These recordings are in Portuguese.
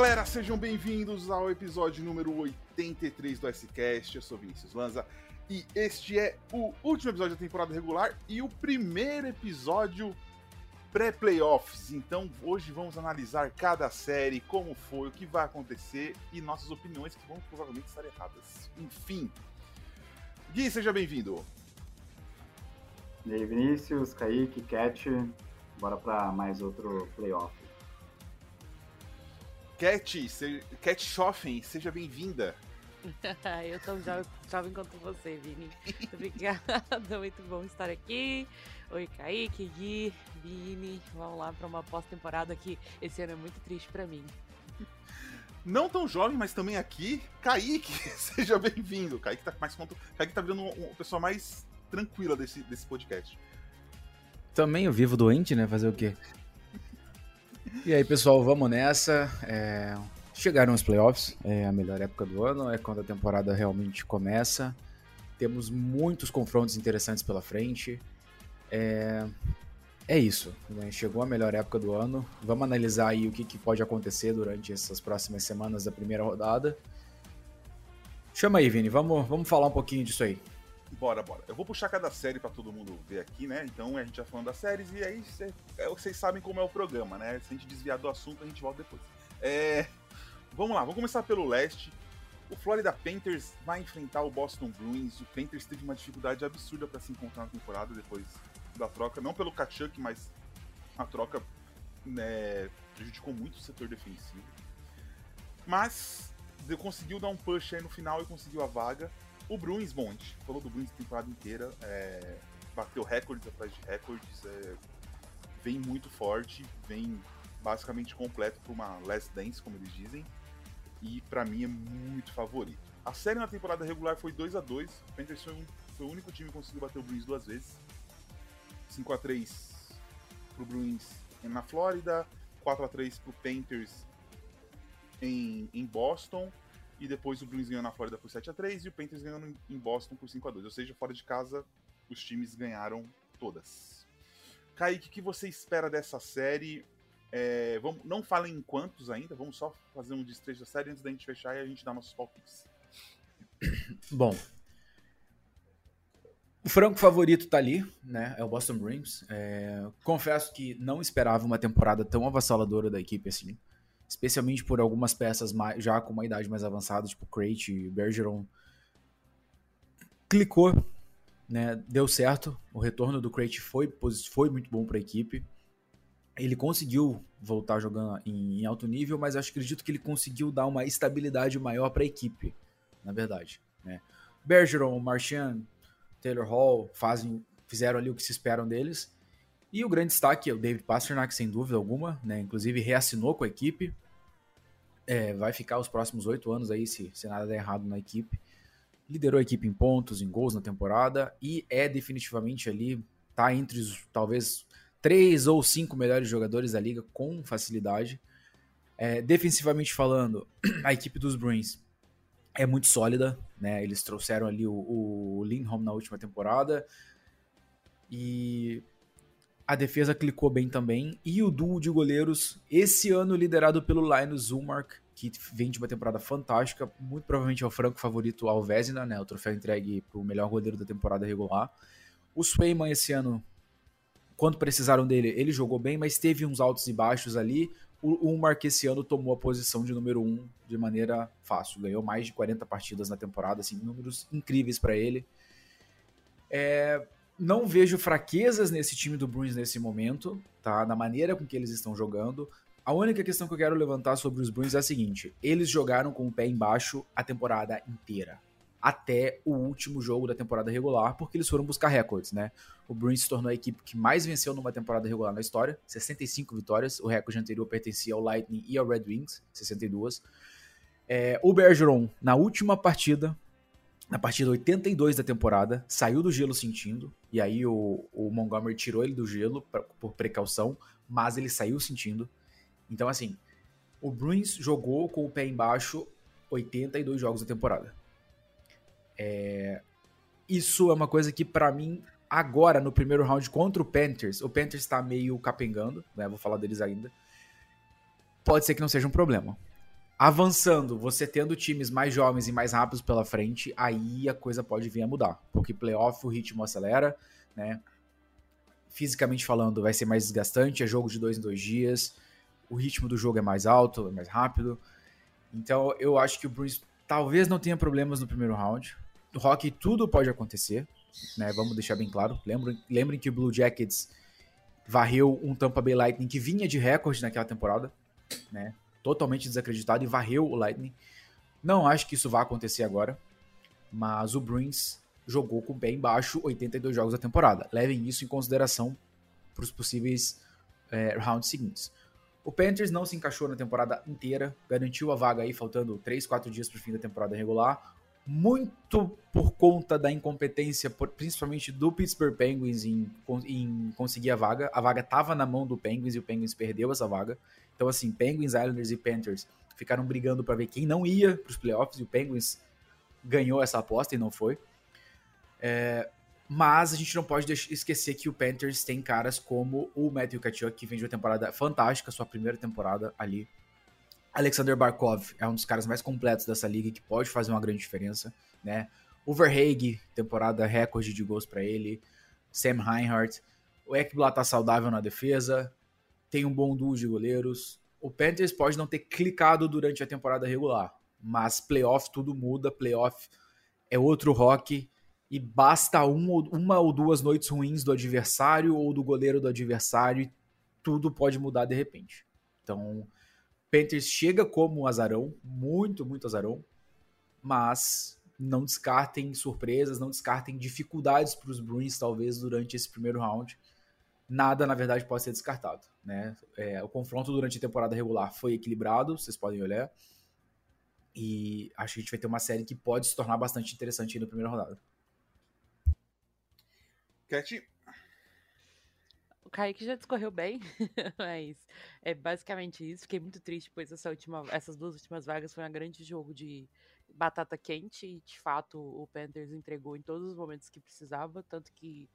galera, sejam bem-vindos ao episódio número 83 do S-Cast. Eu sou Vinícius Lanza e este é o último episódio da temporada regular e o primeiro episódio pré-playoffs. Então hoje vamos analisar cada série, como foi, o que vai acontecer e nossas opiniões que vão provavelmente estar erradas. Enfim. Gui, seja bem-vindo. E aí, Vinícius, Kaique, Cat, bora para mais outro playoff. Cat, se... Cat Schoffen, seja bem-vinda. eu tô jovem quanto você, Vini. Obrigada, muito bom estar aqui. Oi, Kaique, Gui, Vini. Vamos lá para uma pós-temporada que esse ano é muito triste para mim. Não tão jovem, mas também aqui, Kaique, seja bem-vindo. Kaique tá mais conto... Kaique tá virando uma pessoa mais tranquila desse, desse podcast. Também eu vivo doente, né? Fazer o quê? E aí, pessoal, vamos nessa. É... Chegaram os playoffs, é a melhor época do ano, é quando a temporada realmente começa. Temos muitos confrontos interessantes pela frente. É, é isso, né? chegou a melhor época do ano. Vamos analisar aí o que, que pode acontecer durante essas próximas semanas da primeira rodada. Chama aí, Vini, vamos, vamos falar um pouquinho disso aí. Bora, bora. Eu vou puxar cada série para todo mundo ver aqui, né? Então a gente já falando das séries e aí é, vocês sabem como é o programa, né? Se a gente desviar do assunto, a gente volta depois. É... Vamos lá, vamos começar pelo leste. O Florida Panthers vai enfrentar o Boston Bruins. O Panthers teve uma dificuldade absurda para se encontrar na temporada depois da troca, não pelo Kachuk, mas a troca né, prejudicou muito o setor defensivo. Mas conseguiu dar um push aí no final e conseguiu a vaga. O Bruins, gente falou do Bruins a temporada inteira, é, bateu recordes atrás de recordes, é, vem muito forte, vem basicamente completo para uma last dance, como eles dizem, e para mim é muito favorito. A série na temporada regular foi 2 a 2 o Panthers foi, foi, o único time que conseguiu bater o Bruins duas vezes. 5 a 3 pro Bruins na Flórida, 4 a 3 pro Panthers em, em Boston e depois o Bruins ganhou na Flórida por 7 a 3 e o Panthers ganhando em Boston por 5 a 2 Ou seja, fora de casa, os times ganharam todas. Kaique, o que você espera dessa série? É, vamos, não falem em quantos ainda, vamos só fazer um desfecho da série antes da gente fechar e a gente dar nossos palpites. Bom, o franco favorito tá ali, né? É o Boston Bruins. É, confesso que não esperava uma temporada tão avassaladora da equipe assim especialmente por algumas peças mais, já com uma idade mais avançada, tipo Crate Bergeron. Clicou, né? Deu certo. O retorno do Crate foi, foi muito bom para a equipe. Ele conseguiu voltar jogando em, em, alto nível, mas acho acredito que ele conseguiu dar uma estabilidade maior para a equipe, na verdade. Né? Bergeron, Marchand, Taylor Hall fazem, fizeram ali o que se esperam deles. E o grande destaque é o David Pasternak, sem dúvida alguma, né? Inclusive reassinou com a equipe. É, vai ficar os próximos oito anos aí, se, se nada der errado na equipe. Liderou a equipe em pontos, em gols na temporada e é definitivamente ali, tá entre os talvez três ou cinco melhores jogadores da liga com facilidade. É, defensivamente falando, a equipe dos Bruins é muito sólida, né? Eles trouxeram ali o, o Lindholm na última temporada e a defesa clicou bem também. E o duo de goleiros, esse ano liderado pelo Linus Zulmark, que vem de uma temporada fantástica. Muito provavelmente é o franco favorito ao Vezina, né? O troféu entregue para o melhor goleiro da temporada regular. O Swayman esse ano, quando precisaram dele, ele jogou bem, mas teve uns altos e baixos ali. O Ulmark esse ano tomou a posição de número 1 um de maneira fácil. Ganhou mais de 40 partidas na temporada, assim, números incríveis para ele. É, não vejo fraquezas nesse time do Bruins nesse momento, tá? Na maneira com que eles estão jogando. A única questão que eu quero levantar sobre os Bruins é a seguinte: eles jogaram com o pé embaixo a temporada inteira. Até o último jogo da temporada regular, porque eles foram buscar recordes, né? O Bruins se tornou a equipe que mais venceu numa temporada regular na história, 65 vitórias. O recorde anterior pertencia ao Lightning e ao Red Wings, 62. É, o Bergeron, na última partida, na partida 82 da temporada, saiu do gelo sentindo, e aí o, o Montgomery tirou ele do gelo pra, por precaução, mas ele saiu sentindo. Então, assim, o Bruins jogou com o pé embaixo 82 jogos da temporada. É... Isso é uma coisa que, para mim, agora no primeiro round contra o Panthers, o Panthers tá meio capengando, né? Vou falar deles ainda. Pode ser que não seja um problema. Avançando, você tendo times mais jovens e mais rápidos pela frente, aí a coisa pode vir a mudar. Porque playoff o ritmo acelera, né? Fisicamente falando, vai ser mais desgastante, é jogo de dois em dois dias, o ritmo do jogo é mais alto, é mais rápido. Então eu acho que o Bruins talvez não tenha problemas no primeiro round. No hockey tudo pode acontecer, né? Vamos deixar bem claro. Lembrem, lembrem que o Blue Jackets varreu um Tampa Bay Lightning que vinha de recorde naquela temporada, né? Totalmente desacreditado e varreu o Lightning. Não acho que isso vá acontecer agora, mas o Bruins jogou com bem baixo 82 jogos da temporada. Levem isso em consideração para os possíveis é, rounds seguintes. O Panthers não se encaixou na temporada inteira, garantiu a vaga aí faltando 3, 4 dias para o fim da temporada regular, muito por conta da incompetência, principalmente do Pittsburgh Penguins em, em conseguir a vaga. A vaga estava na mão do Penguins e o Penguins perdeu essa vaga. Então, assim, Penguins, Islanders e Panthers ficaram brigando para ver quem não ia para os playoffs e o Penguins ganhou essa aposta e não foi. É, mas a gente não pode esquecer que o Panthers tem caras como o Matthew Tkachuk, que vem de uma temporada fantástica, sua primeira temporada ali. Alexander Barkov é um dos caras mais completos dessa liga que pode fazer uma grande diferença, né? O temporada recorde de gols para ele. Sam Reinhardt. O Ekblad tá saudável na defesa tem um bom duo de goleiros. O Panthers pode não ter clicado durante a temporada regular, mas playoff tudo muda, playoff é outro rock e basta um, uma ou duas noites ruins do adversário ou do goleiro do adversário e tudo pode mudar de repente. Então, Panthers chega como azarão, muito, muito azarão, mas não descartem surpresas, não descartem dificuldades para os Bruins, talvez, durante esse primeiro round nada, na verdade, pode ser descartado. Né? É, o confronto durante a temporada regular foi equilibrado, vocês podem olhar. E acho que a gente vai ter uma série que pode se tornar bastante interessante na primeira rodada. Cat? O Kaique já discorreu bem, mas é basicamente isso. Fiquei muito triste, pois essa última, essas duas últimas vagas foi um grande jogo de batata quente e, de fato, o Panthers entregou em todos os momentos que precisava, tanto que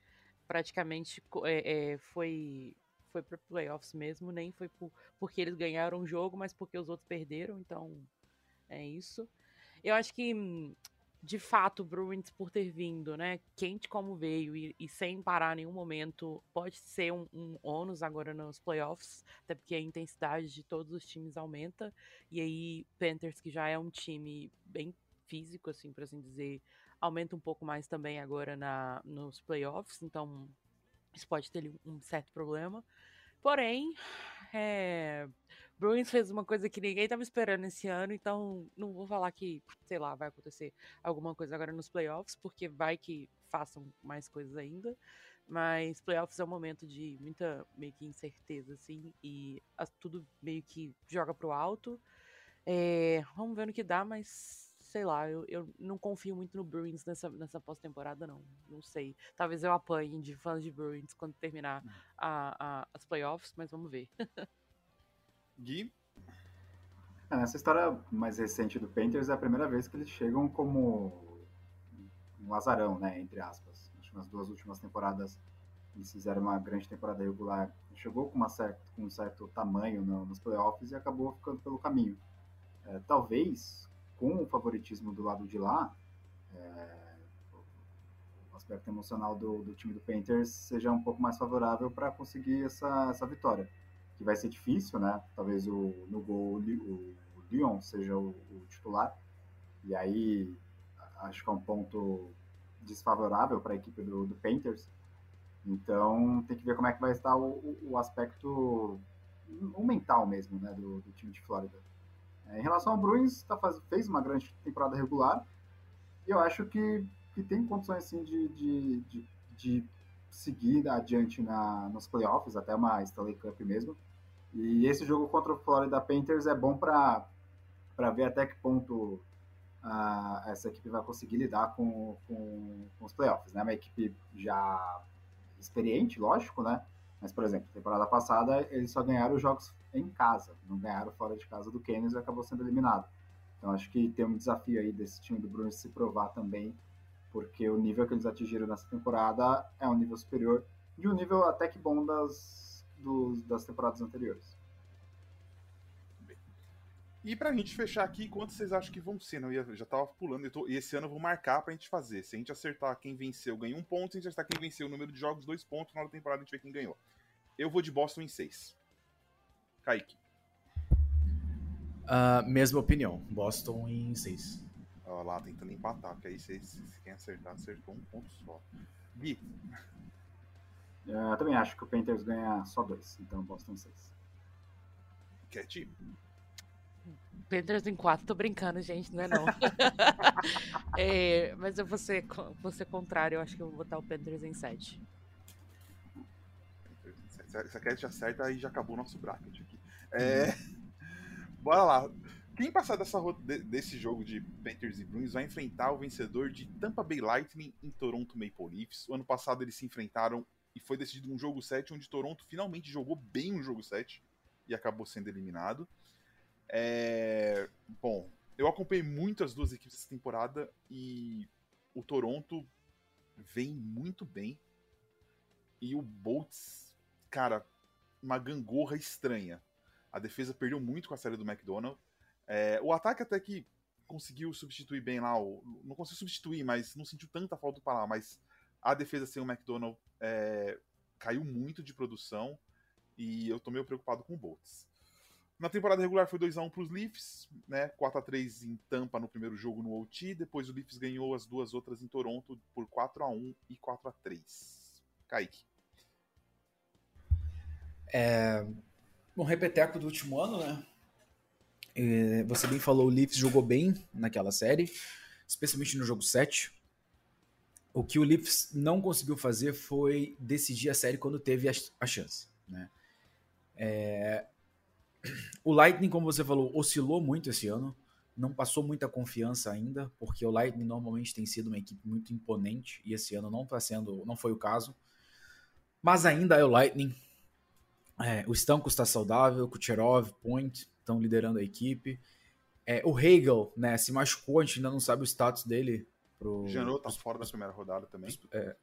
praticamente é, é, foi foi para playoffs mesmo, nem foi por, porque eles ganharam o jogo, mas porque os outros perderam, então é isso. Eu acho que, de fato, o Bruins, por ter vindo, né, quente como veio e, e sem parar nenhum momento, pode ser um, um ônus agora nos playoffs, até porque a intensidade de todos os times aumenta, e aí Panthers, que já é um time bem físico, assim, por assim dizer, aumenta um pouco mais também agora na, nos playoffs, então isso pode ter um certo problema. Porém, é, Bruins fez uma coisa que ninguém estava esperando esse ano, então não vou falar que, sei lá, vai acontecer alguma coisa agora nos playoffs, porque vai que façam mais coisas ainda. Mas playoffs é um momento de muita meio que incerteza, assim, e tudo meio que joga pro alto. É, vamos ver no que dá, mas sei lá, eu, eu não confio muito no Bruins nessa, nessa pós-temporada, não. Não sei. Talvez eu apanhe de fãs de Bruins quando terminar hum. a, a, as playoffs, mas vamos ver. Gui? É, nessa história mais recente do Panthers é a primeira vez que eles chegam como um azarão, né, entre aspas. Acho que nas duas últimas temporadas eles fizeram uma grande temporada regular. Chegou com, uma certa, com um certo tamanho no, nos playoffs e acabou ficando pelo caminho. É, talvez com o favoritismo do lado de lá, é, o aspecto emocional do, do, time do Panthers seja um pouco mais favorável para conseguir essa, essa vitória. Que vai ser difícil, né? Talvez o, no gol o, o Leon seja o, o titular. E aí acho que é um ponto desfavorável para a equipe do, do, Panthers. Então tem que ver como é que vai estar o, o aspecto o mental mesmo, né, do, do time de Flórida. É, em relação ao Bruins, tá faz, fez uma grande temporada regular e eu acho que, que tem condições assim, de, de, de, de seguir adiante na, nos playoffs, até uma Stanley Cup mesmo. E esse jogo contra o Florida Panthers é bom para ver até que ponto uh, essa equipe vai conseguir lidar com, com, com os playoffs. Né? Uma equipe já experiente, lógico, né? Mas, por exemplo, temporada passada eles só ganharam os jogos em casa, não ganharam fora de casa do Canyons e acabou sendo eliminado. Então acho que tem um desafio aí desse time do Bruins se provar também, porque o nível que eles atingiram nessa temporada é um nível superior de um nível até que bom das, dos, das temporadas anteriores. E pra gente fechar aqui, quantos vocês acham que vão ser? Né? Eu já tava pulando, tô, e esse ano eu vou marcar pra gente fazer. Se a gente acertar quem venceu, ganha um ponto. Se a gente acertar quem venceu o número de jogos, dois pontos. Na hora da temporada a gente vê quem ganhou. Eu vou de Boston em seis. Kaique. Uh, mesma opinião. Boston em seis. Olha lá, tentando empatar, porque aí se, se, quem acertar, acertou um ponto só. Gui. Eu também acho que o Panthers ganha só dois, então Boston em seis. Cat. Panthers em 4, tô brincando, gente, não é não. é, mas eu vou ser, vou ser contrário, eu acho que eu vou botar o Panthers em 7. Se a Cat acerta, aí já acabou o nosso bracket aqui. É... Bora lá. Quem passar dessa, desse jogo de Panthers e Bruins vai enfrentar o vencedor de Tampa Bay Lightning em Toronto Maple Leafs. O ano passado eles se enfrentaram e foi decidido um jogo 7, onde Toronto finalmente jogou bem um jogo 7 e acabou sendo eliminado. É... Bom, eu acompanhei muito as duas equipes essa temporada e o Toronto vem muito bem. E o Bolts, cara, uma gangorra estranha. A defesa perdeu muito com a série do McDonald. É, o ataque até que conseguiu substituir bem lá. O, não conseguiu substituir, mas não sentiu tanta falta para lá. Mas a defesa sem o McDonald é, caiu muito de produção. E eu tô meio preocupado com o Bolts. Na temporada regular foi 2x1 para os Leafs, né? 4x3 em Tampa no primeiro jogo no OT. Depois o Leafs ganhou as duas outras em Toronto por 4x1 e 4x3. Kaique. É... Um repeteco do último ano, né? É, você bem falou, o Leafs jogou bem naquela série, especialmente no jogo 7. O que o Leafs não conseguiu fazer foi decidir a série quando teve a, a chance, né? É, o Lightning, como você falou, oscilou muito esse ano. Não passou muita confiança ainda, porque o Lightning normalmente tem sido uma equipe muito imponente e esse ano não está sendo, não foi o caso. Mas ainda é o Lightning. É, o Stanko está saudável, Kucherov, Point estão liderando a equipe. É, o Hegel, né, se machucou, a gente ainda não sabe o status dele. Pro, o Janot tá fora da primeira rodada também. É,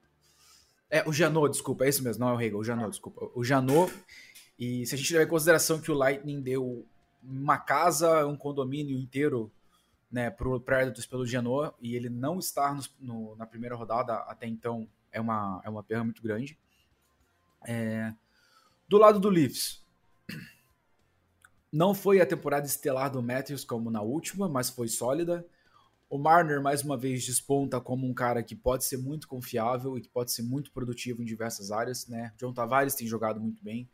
é, o Janot, desculpa, é isso mesmo, não é o Hegel, o Janot, ah. desculpa. O Janot e se a gente levar em consideração que o Lightning deu uma casa, um condomínio inteiro né, para o Predators pelo Genoa e ele não estar no, no, na primeira rodada até então é uma, é uma perda muito grande. É... Do lado do Leafs, não foi a temporada estelar do Matthews como na última, mas foi sólida. O Marner, mais uma vez, desponta como um cara que pode ser muito confiável e que pode ser muito produtivo em diversas áreas. Né? John Tavares tem jogado muito bem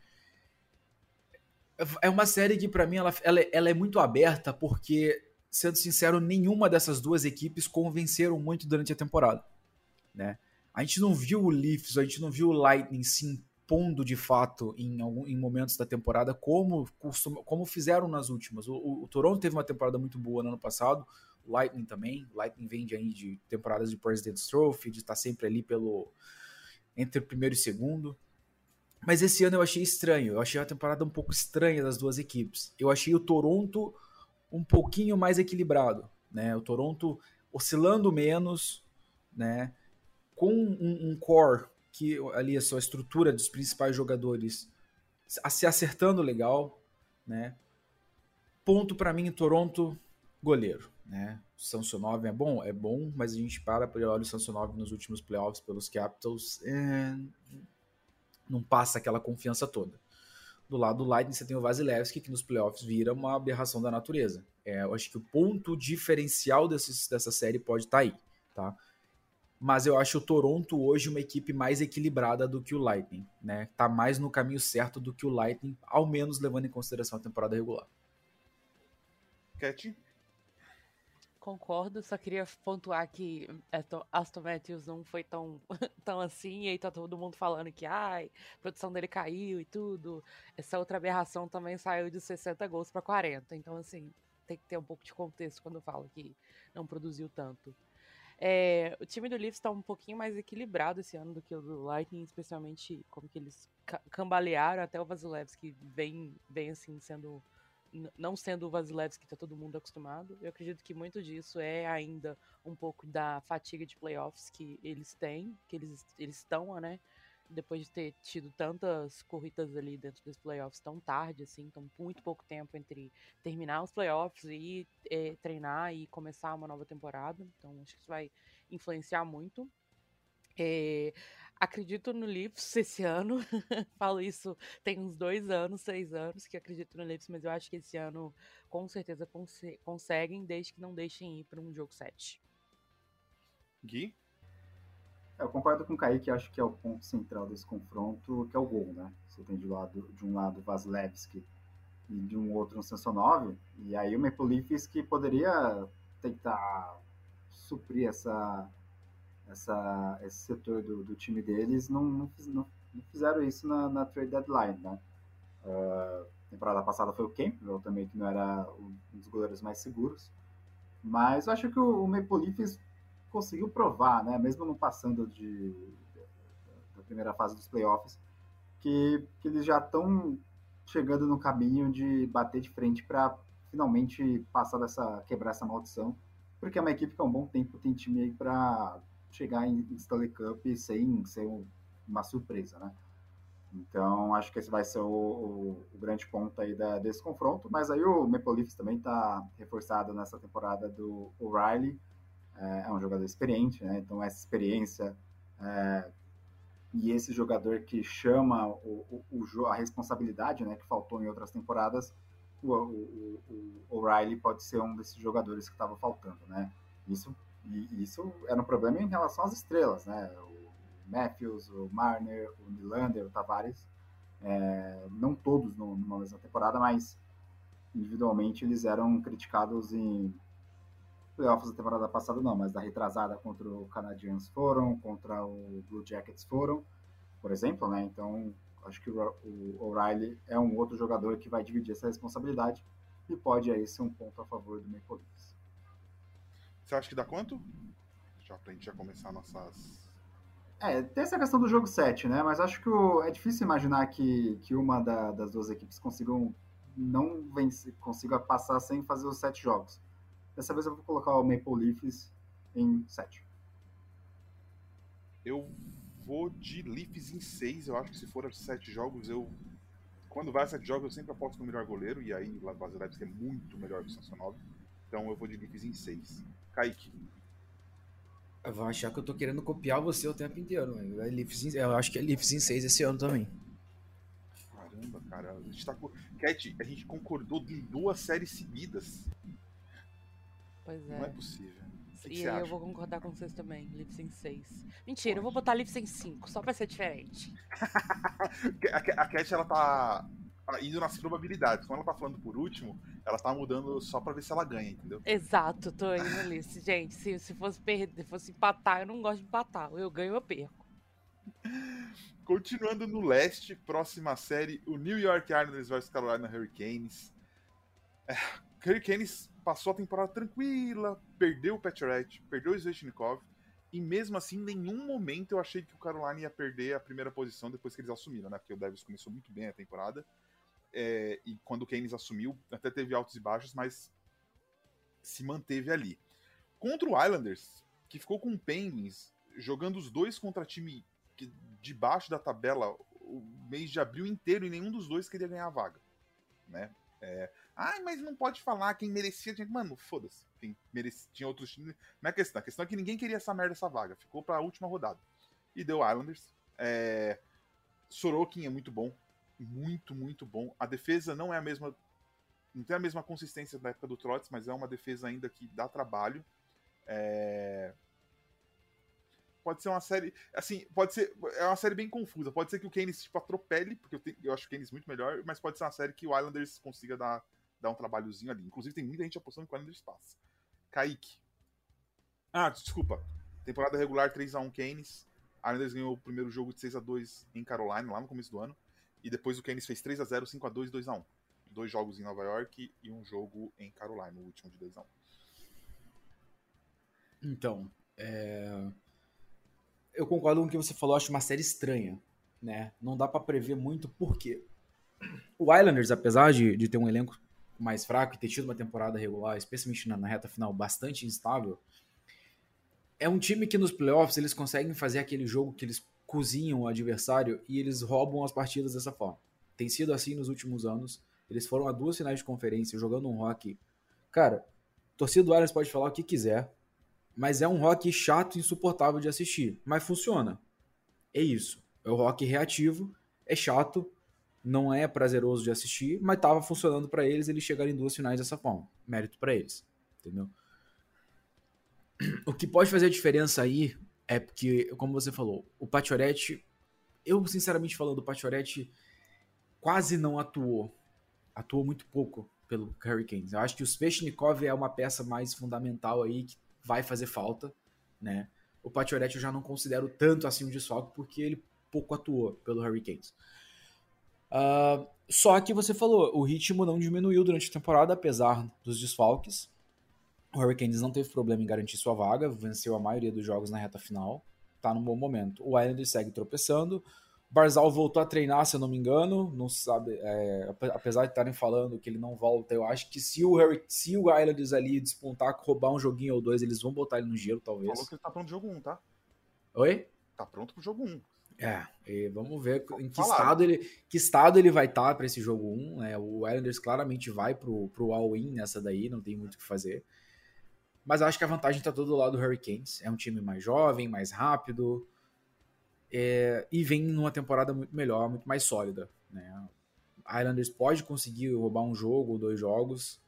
é uma série que para mim ela, ela, ela, é muito aberta porque, sendo sincero, nenhuma dessas duas equipes convenceram muito durante a temporada, né? A gente não viu o Leafs, a gente não viu o Lightning se impondo de fato em, algum, em momentos da temporada como, como fizeram nas últimas. O, o, o, Toronto teve uma temporada muito boa no ano passado, o Lightning também. Lightning vem de, aí de temporadas de President's Trophy, de estar sempre ali pelo entre primeiro e segundo. Mas esse ano eu achei estranho. Eu achei a temporada um pouco estranha das duas equipes. Eu achei o Toronto um pouquinho mais equilibrado, né? O Toronto oscilando menos, né? Com um, um core que ali a sua estrutura dos principais jogadores se acertando legal, né? Ponto para mim, Toronto, goleiro, né? O Samsonov é bom, é bom, mas a gente para para olhar o Samsonov nos últimos playoffs pelos Capitals, é não passa aquela confiança toda. Do lado do Lightning você tem o Vasilevski, que nos playoffs vira uma aberração da natureza. É, eu acho que o ponto diferencial desses, dessa série pode estar tá aí, tá? Mas eu acho o Toronto hoje uma equipe mais equilibrada do que o Lightning, né? Tá mais no caminho certo do que o Lightning, ao menos levando em consideração a temporada regular. Cat? concordo, só queria pontuar que é, Aston Matthews não foi tão, tão assim, e aí tá todo mundo falando que ai, a produção dele caiu e tudo. Essa outra aberração também saiu de 60 gols para 40. Então, assim, tem que ter um pouco de contexto quando falo que não produziu tanto. É, o time do Leafs está um pouquinho mais equilibrado esse ano do que o do Lightning, especialmente como que eles cambalearam até o Vasilevski vem, vem assim sendo não sendo o Vasilevski que tá todo mundo acostumado, eu acredito que muito disso é ainda um pouco da fatiga de playoffs que eles têm, que eles, eles estão, né? Depois de ter tido tantas corridas ali dentro dos playoffs tão tarde, assim, então muito pouco tempo entre terminar os playoffs e é, treinar e começar uma nova temporada. Então acho que isso vai influenciar muito. É, acredito no Leafs esse ano. Falo isso tem uns dois anos, seis anos que acredito no Leafs, mas eu acho que esse ano com certeza cons conseguem, desde que não deixem ir para um jogo 7. Gui? Eu concordo com o Kaique, acho que é o ponto central desse confronto, que é o gol, né? Você tem de, lado, de um lado Vasilevski e de um outro um Samsonov, e aí o Maple Leafs que poderia tentar suprir essa, essa, esse setor do, do time deles, não, não, não, não fizeram isso na, na, trade deadline, né? Uh, temporada passada foi o Campbell também, que não era um dos goleiros mais seguros, mas eu acho que o, o Maple Leafs conseguiu provar, né, mesmo não passando de, da primeira fase dos playoffs, que, que eles já estão chegando no caminho de bater de frente para finalmente passar dessa quebrar essa maldição, porque é uma equipe que há um bom tempo tem time aí para chegar em Stanley Cup sem ser uma surpresa, né? Então, acho que esse vai ser o, o, o grande ponto aí da, desse confronto. Mas aí o Maple Leafs também está reforçado nessa temporada do O'Reilly, é, é um jogador experiente, né? Então essa experiência é, e esse jogador que chama o, o, o, a responsabilidade, né? Que faltou em outras temporadas, o, O'Reilly pode ser um desses jogadores que estava faltando, né? Isso, e, isso era um problema em relação às estrelas, né? O Matthews, o Marner, o Nylander, o Tavares, é, não todos no, numa mesma temporada, mas individualmente eles eram criticados em playoffs da temporada passada não, mas da retrasada contra o Canadiens foram, contra o Blue Jackets foram, por exemplo, né? Então, acho que o O'Reilly é um outro jogador que vai dividir essa responsabilidade e pode aí ser um ponto a favor do Maple Leafs. Você acha que dá quanto? Já pra gente já começar nossas... É, tem essa questão do jogo 7, né? Mas acho que o, é difícil imaginar que, que uma da, das duas equipes consigam não vencer, consiga passar sem fazer os sete jogos. Dessa vez eu vou colocar o Maple Leafs em 7. Eu vou de Leafs em 6. Eu acho que se for 7 jogos, eu. Quando vai a 7 jogos, eu sempre aposto no melhor goleiro. E aí o Vasilevski é muito melhor que o Samsonov. Então eu vou de Leafs em 6. Kaique. Eu vou achar que eu tô querendo copiar você o tempo inteiro. É Leafs em... Eu acho que é Leafs em 6 esse ano também. Caramba, cara. A gente tá. Cat, a gente concordou em duas séries seguidas. Pois é. Não é possível. Que e aí eu vou concordar com vocês também. Lips em 6. Mentira, Pode. eu vou botar Lips em 5, só pra ser diferente. a Cat, ela tá indo nas probabilidades. Quando ela tá falando por último, ela tá mudando só pra ver se ela ganha, entendeu? Exato, tô indo ali. Gente, se, se fosse perder, fosse empatar, eu não gosto de empatar. Eu ganho, eu perco. Continuando no leste, próxima série, o New York Islanders vs Carolina Hurricanes. É, Hurricanes passou a temporada tranquila, perdeu o Petrat, perdeu o Svechnikov, e mesmo assim, em nenhum momento eu achei que o Carolina ia perder a primeira posição depois que eles assumiram, né? Porque o Devils começou muito bem a temporada. É, e quando o Keynes assumiu, até teve altos e baixos, mas se manteve ali. Contra o Islanders, que ficou com o Penguins, jogando os dois contra time de baixo da tabela o mês de abril inteiro e nenhum dos dois queria ganhar a vaga. Né? É, Ai, mas não pode falar quem merecia. Mano, foda-se. Tinha outros times. Não é questão. A questão é que ninguém queria essa merda, essa vaga. Ficou pra última rodada. E deu Islanders. É... Sorokin é muito bom. Muito, muito bom. A defesa não é a mesma. Não tem a mesma consistência da época do Trotz, mas é uma defesa ainda que dá trabalho. É pode ser uma série. Assim, pode ser. É uma série bem confusa. Pode ser que o Keynes tipo, atropele, porque eu, tenho, eu acho o Keynes muito melhor, mas pode ser uma série que o Islanders consiga dar dar um trabalhozinho ali. Inclusive, tem muita gente apostando que o Islanders passa. Kaique. Ah, desculpa. Temporada regular 3x1 Keynes. Islanders ganhou o primeiro jogo de 6x2 em Carolina, lá no começo do ano. E depois o Keynes fez 3x0, 5x2 e 2x1. Dois jogos em Nova York e um jogo em Carolina, o último de 2x1. Então, é... eu concordo com o que você falou, acho uma série estranha. Né? Não dá para prever muito por quê. O Islanders, apesar de, de ter um elenco mais fraco e ter tido uma temporada regular, especialmente na, na reta final, bastante instável, é um time que nos playoffs eles conseguem fazer aquele jogo que eles cozinham o adversário e eles roubam as partidas dessa forma. Tem sido assim nos últimos anos. Eles foram a duas finais de conferência jogando um rock. Cara, torcida do pode falar o que quiser, mas é um rock chato e insuportável de assistir. Mas funciona. É isso. É o rock reativo, é chato, não é prazeroso de assistir, mas tava funcionando para eles eles chegarem em duas finais dessa forma. Mérito para eles, entendeu? O que pode fazer a diferença aí é porque, como você falou, o Pachorete, eu sinceramente falando, o Pachorete quase não atuou. Atuou muito pouco pelo Hurricanes. Eu acho que o Svechnikov é uma peça mais fundamental aí que vai fazer falta, né? O Pachorete eu já não considero tanto assim um desfalque porque ele pouco atuou pelo Hurricanes. Uh, só que você falou, o ritmo não diminuiu durante a temporada, apesar dos desfalques. O Hurricanes não teve problema em garantir sua vaga, venceu a maioria dos jogos na reta final, tá num bom momento. O Islanders segue tropeçando. Barzal voltou a treinar, se eu não me engano, não sabe, é, apesar de estarem falando que ele não volta, eu acho que se o, Harry, se o Islanders ali despontar, roubar um joguinho ou dois, eles vão botar ele no gelo, talvez. Falou que ele tá pronto pro jogo 1, tá? Oi? Tá pronto pro jogo 1. É, vamos ver em que estado, ele, que estado ele vai estar tá para esse jogo 1. Né? O Islanders claramente vai pro, pro all-in nessa daí, não tem muito o que fazer. Mas acho que a vantagem está todo do lado do Hurricanes. É um time mais jovem, mais rápido. É, e vem numa temporada muito melhor, muito mais sólida. Né? Islanders pode conseguir roubar um jogo ou dois jogos,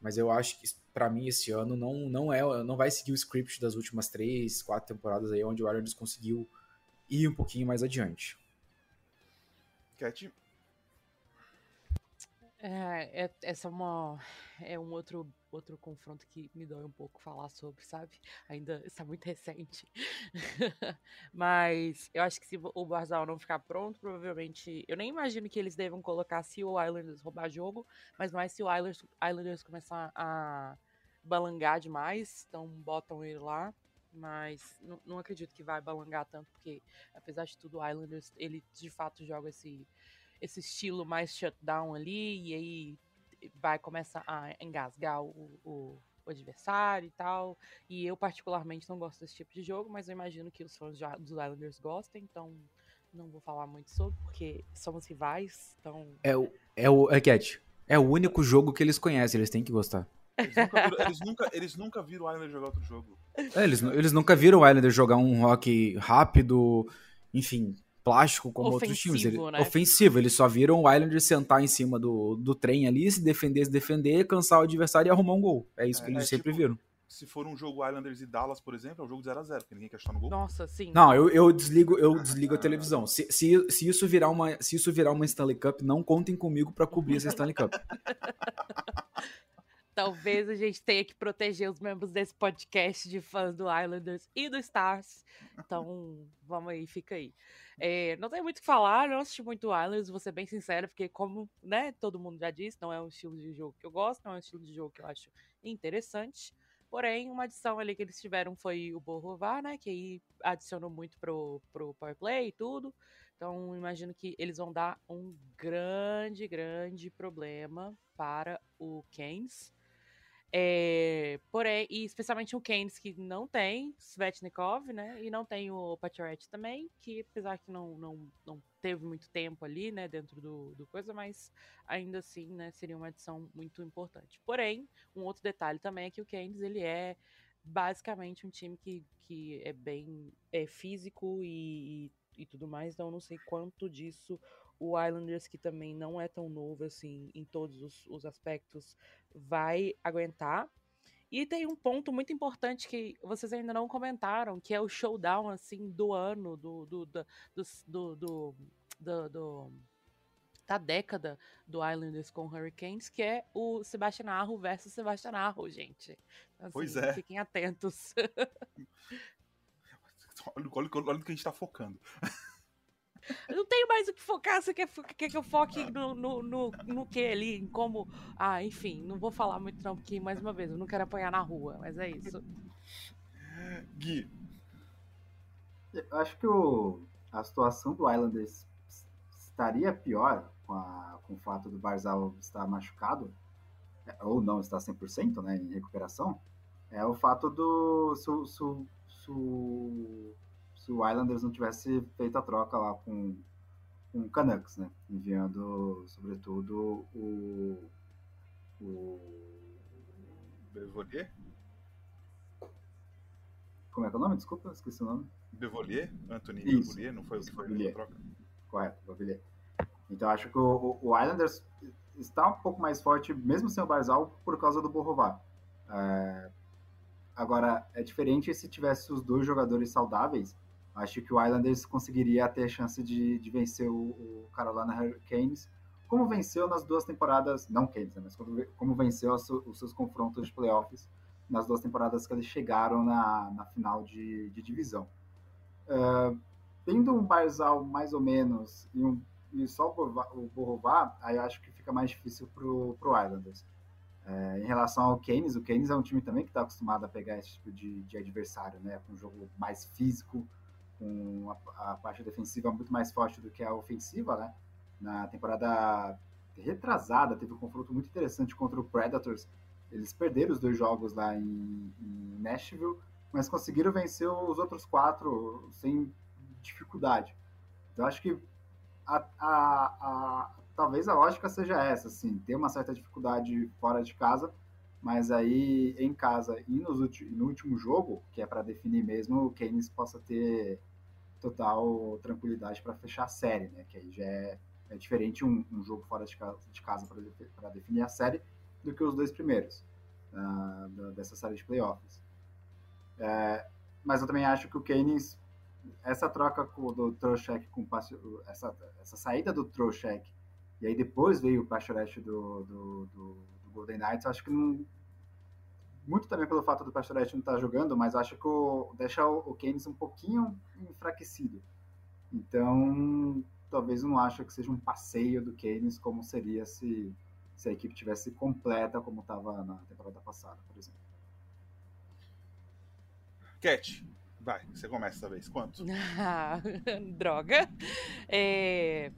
mas eu acho que para mim esse ano não, não é não vai seguir o script das últimas três, quatro temporadas aí onde o Islanders conseguiu ir um pouquinho mais adiante. Cat? É, é, essa é uma é um outro outro confronto que me dói um pouco falar sobre, sabe? Ainda está muito recente. Mas eu acho que se o Barzal não ficar pronto, provavelmente. Eu nem imagino que eles devam colocar se o Islanders roubar jogo, mas mais se o Islanders, Islanders começar a balangar demais, então botam ele lá mas não, não, acredito que vai balangar tanto, porque apesar de tudo, o Islanders, ele de fato joga esse, esse estilo mais shutdown ali, e aí vai começar a engasgar o, o, o, adversário e tal. E eu, particularmente, não gosto desse tipo de jogo, mas eu imagino que os fãs dos Islanders gostem, então não vou falar muito sobre, porque somos rivais, então... É o... É o... É, Cat, é o único jogo que eles conhecem, eles têm que gostar. Eles nunca viram, eles nunca, eles nunca viram o Islander jogar outro jogo. É, eles, eles nunca viram o Islander jogar um rock rápido, enfim, plástico como ofensivo, outros times. Ele, né? Ofensivo, eles só viram o Islander sentar em cima do, do trem ali, se defender, se defender, cansar o adversário e arrumar um gol. É isso é, que eles é, sempre tipo, viram. Se for um jogo Islanders e Dallas, por exemplo, é um jogo de 0x0, porque ninguém quer chutar no gol. Nossa, sim. Não, eu, eu desligo, eu desligo a televisão. Se, se, se, isso virar uma, se isso virar uma Stanley Cup, não contem comigo para cobrir essa Stanley Cup. Talvez a gente tenha que proteger os membros desse podcast de fãs do Islanders e do Stars. Então, vamos aí, fica aí. É, não tem muito o que falar, não assisti muito Islanders, vou ser bem sincera, porque como né, todo mundo já disse, não é um estilo de jogo que eu gosto, não é um estilo de jogo que eu acho interessante. Porém, uma adição ali que eles tiveram foi o Borrovar, né? Que aí adicionou muito pro, pro Powerplay e tudo. Então, imagino que eles vão dar um grande, grande problema para o Keynes. É, porém, e especialmente o Keynes, que não tem Svetnikov, né? E não tem o Pacioretty também, que apesar que não, não, não teve muito tempo ali, né, dentro do, do coisa, mas ainda assim, né, seria uma adição muito importante. Porém, um outro detalhe também é que o Keynes, ele é basicamente um time que, que é bem é físico e, e, e tudo mais, então eu não sei quanto disso o Islanders, que também não é tão novo assim em todos os, os aspectos, vai aguentar. E tem um ponto muito importante que vocês ainda não comentaram, que é o showdown assim do ano, do, do, do, do, do, do, do da década do Islanders com Hurricanes, que é o Sebastian Arro versus Sebastian Arro, gente. Assim, pois é. Fiquem atentos. olha, olha, olha o que a gente tá focando. Eu não tenho mais o que focar. Você quer, quer que eu foque no, no, no, no que ali? Em como. Ah, enfim, não vou falar muito não, porque, mais uma vez, eu não quero apanhar na rua, mas é isso. Gui. Eu acho que o, a situação do Islanders estaria pior com, a, com o fato do Barzal estar machucado, é, ou não estar 100% né, em recuperação, é o fato do. Su, su, su, se o Islanders não tivesse feito a troca lá com, com o Canucks, né? Enviando, sobretudo, o. o Bevolier? Como é que é o nome? Desculpa, esqueci o nome. Bevolier? Anthony Isso. Bevolier? Não foi o que foi Bevolier. a troca? Correto, Bavilha. Então acho que o, o Islanders está um pouco mais forte, mesmo sem o Barzal, por causa do Borrová. É, agora, é diferente se tivesse os dois jogadores saudáveis. Acho que o Islanders conseguiria ter chance de, de vencer o, o Carolina Hurricanes, como venceu nas duas temporadas, não Canes, né, mas como, como venceu os, os seus confrontos de playoffs nas duas temporadas que eles chegaram na, na final de, de divisão. É, tendo um Barzal mais ou menos e, um, e só o Borrová- o aí acho que fica mais difícil pro, pro Islanders. É, em relação ao Keynes, o Keynes é um time também que está acostumado a pegar esse tipo de, de adversário, né? Com um jogo mais físico, com a, a parte defensiva muito mais forte do que a ofensiva, né? Na temporada retrasada, teve um confronto muito interessante contra o Predators. Eles perderam os dois jogos lá em, em Nashville, mas conseguiram vencer os outros quatro sem dificuldade. Então acho que a, a, a- talvez a lógica seja essa, assim, ter uma certa dificuldade fora de casa, mas aí em casa e nos no último jogo, que é para definir mesmo, o Keynes possa ter total tranquilidade para fechar a série, né? Que aí já é, é diferente um, um jogo fora de casa, de casa para definir a série do que os dois primeiros da- dessa série de playoffs. É, mas eu também acho que o Keynes essa troca com, do Trocheck com essa, essa saída do Trocheck e aí depois veio o Pachorette do, do, do, do Golden Knights, acho que não. Muito também pelo fato do Pachorette não estar jogando, mas acho que o, deixa o, o Keynes um pouquinho enfraquecido. Então, talvez eu não acho que seja um passeio do Keynes como seria se, se a equipe tivesse completa como estava na temporada passada, por exemplo. Cat, vai, você começa dessa vez. Quanto? Droga. É,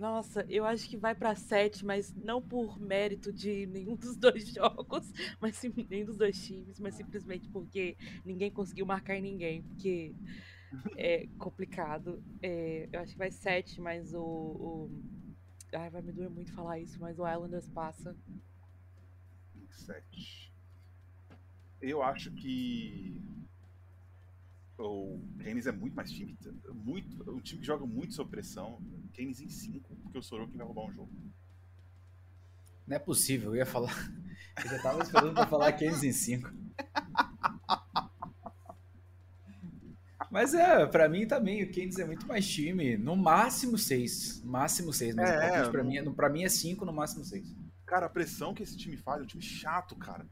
Nossa, eu acho que vai pra 7, mas não por mérito de nenhum dos dois jogos, mas sim, nem dos dois times, mas simplesmente porque ninguém conseguiu marcar em ninguém, porque é complicado. É, eu acho que vai 7, mas o, o- Ai, vai me doer muito falar isso, mas o Islanders passa. 27. Eu acho que o Keynes é muito mais time. Muito, um time que joga muito sob pressão. Keynes em 5, porque o Sorokin vai roubar um jogo. Não é possível, eu ia falar. Eu já tava esperando pra falar 15 em 5. Mas é, pra mim também, o Keynes é muito mais time. No máximo 6. Máximo 6. Mas É, o palpite pra mim, é- pra mim é 5, no máximo 6. Cara, a pressão que esse time faz é um time chato, cara.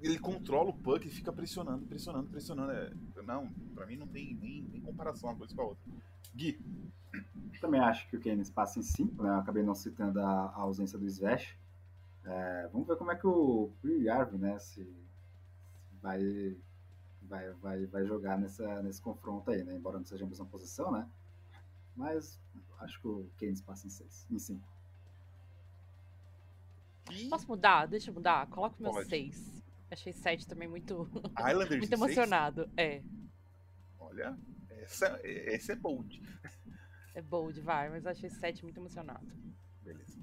Ele controla o puck e fica pressionando, pressionando, pressionando. É, não, pra mim não tem nem, nem comparação uma coisa com a outra. Gui, Também acho que o Keynes passa em 5, né? Eu acabei não citando a, a ausência do Svesh. É, vamos ver como é que o Yarv, né, se vai, vai, vai, vai jogar nessa, nesse confronto aí, né? Embora não seja a mesma posição, né? Mas acho que o Keynes passa em 6, em 5. e Posso mudar? Deixa eu mudar. Coloca o meu Pode. 6. Achei 7 também muito, muito em seis? emocionado. É, Olha, essa, esse é bold. É bold, vai, mas achei 7 muito emocionado. Beleza.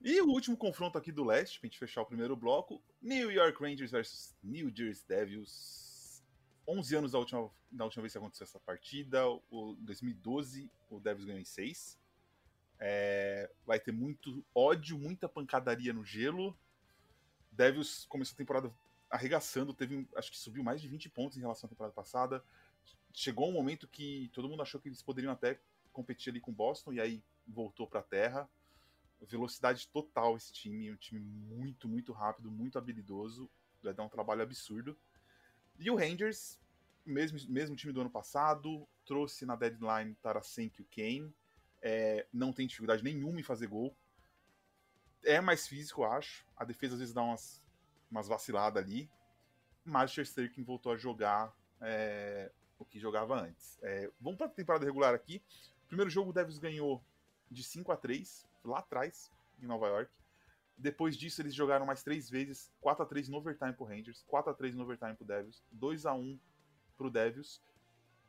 E o último confronto aqui do leste, pra gente fechar o primeiro bloco: New York Rangers versus New Jersey Devils. 11 anos da última, da última vez que aconteceu essa partida. O 2012, o Devils ganhou em 6. É, vai ter muito ódio, muita pancadaria no gelo. Devils começou a temporada arregaçando, teve, acho que subiu mais de 20 pontos em relação à temporada passada. Chegou um momento que todo mundo achou que eles poderiam até competir ali com Boston, e aí voltou pra terra. Velocidade total esse time, um time muito, muito rápido, muito habilidoso. Vai dar um trabalho absurdo. E o Rangers, mesmo, mesmo time do ano passado, trouxe na deadline Tarasenko e o Kane. É, não tem dificuldade nenhuma em fazer gol. É mais físico, acho. A defesa às vezes dá umas, umas vaciladas ali. Mas o Shesterkin voltou a jogar é, o que jogava antes. É, vamos para a temporada regular aqui. Primeiro jogo o Devils ganhou de 5 a 3 lá atrás, em Nova York. Depois disso, eles jogaram mais três vezes: 4 a 3 no overtime pro Rangers, 4 a 3 no overtime pro Devils, 2 a 1 pro Devils.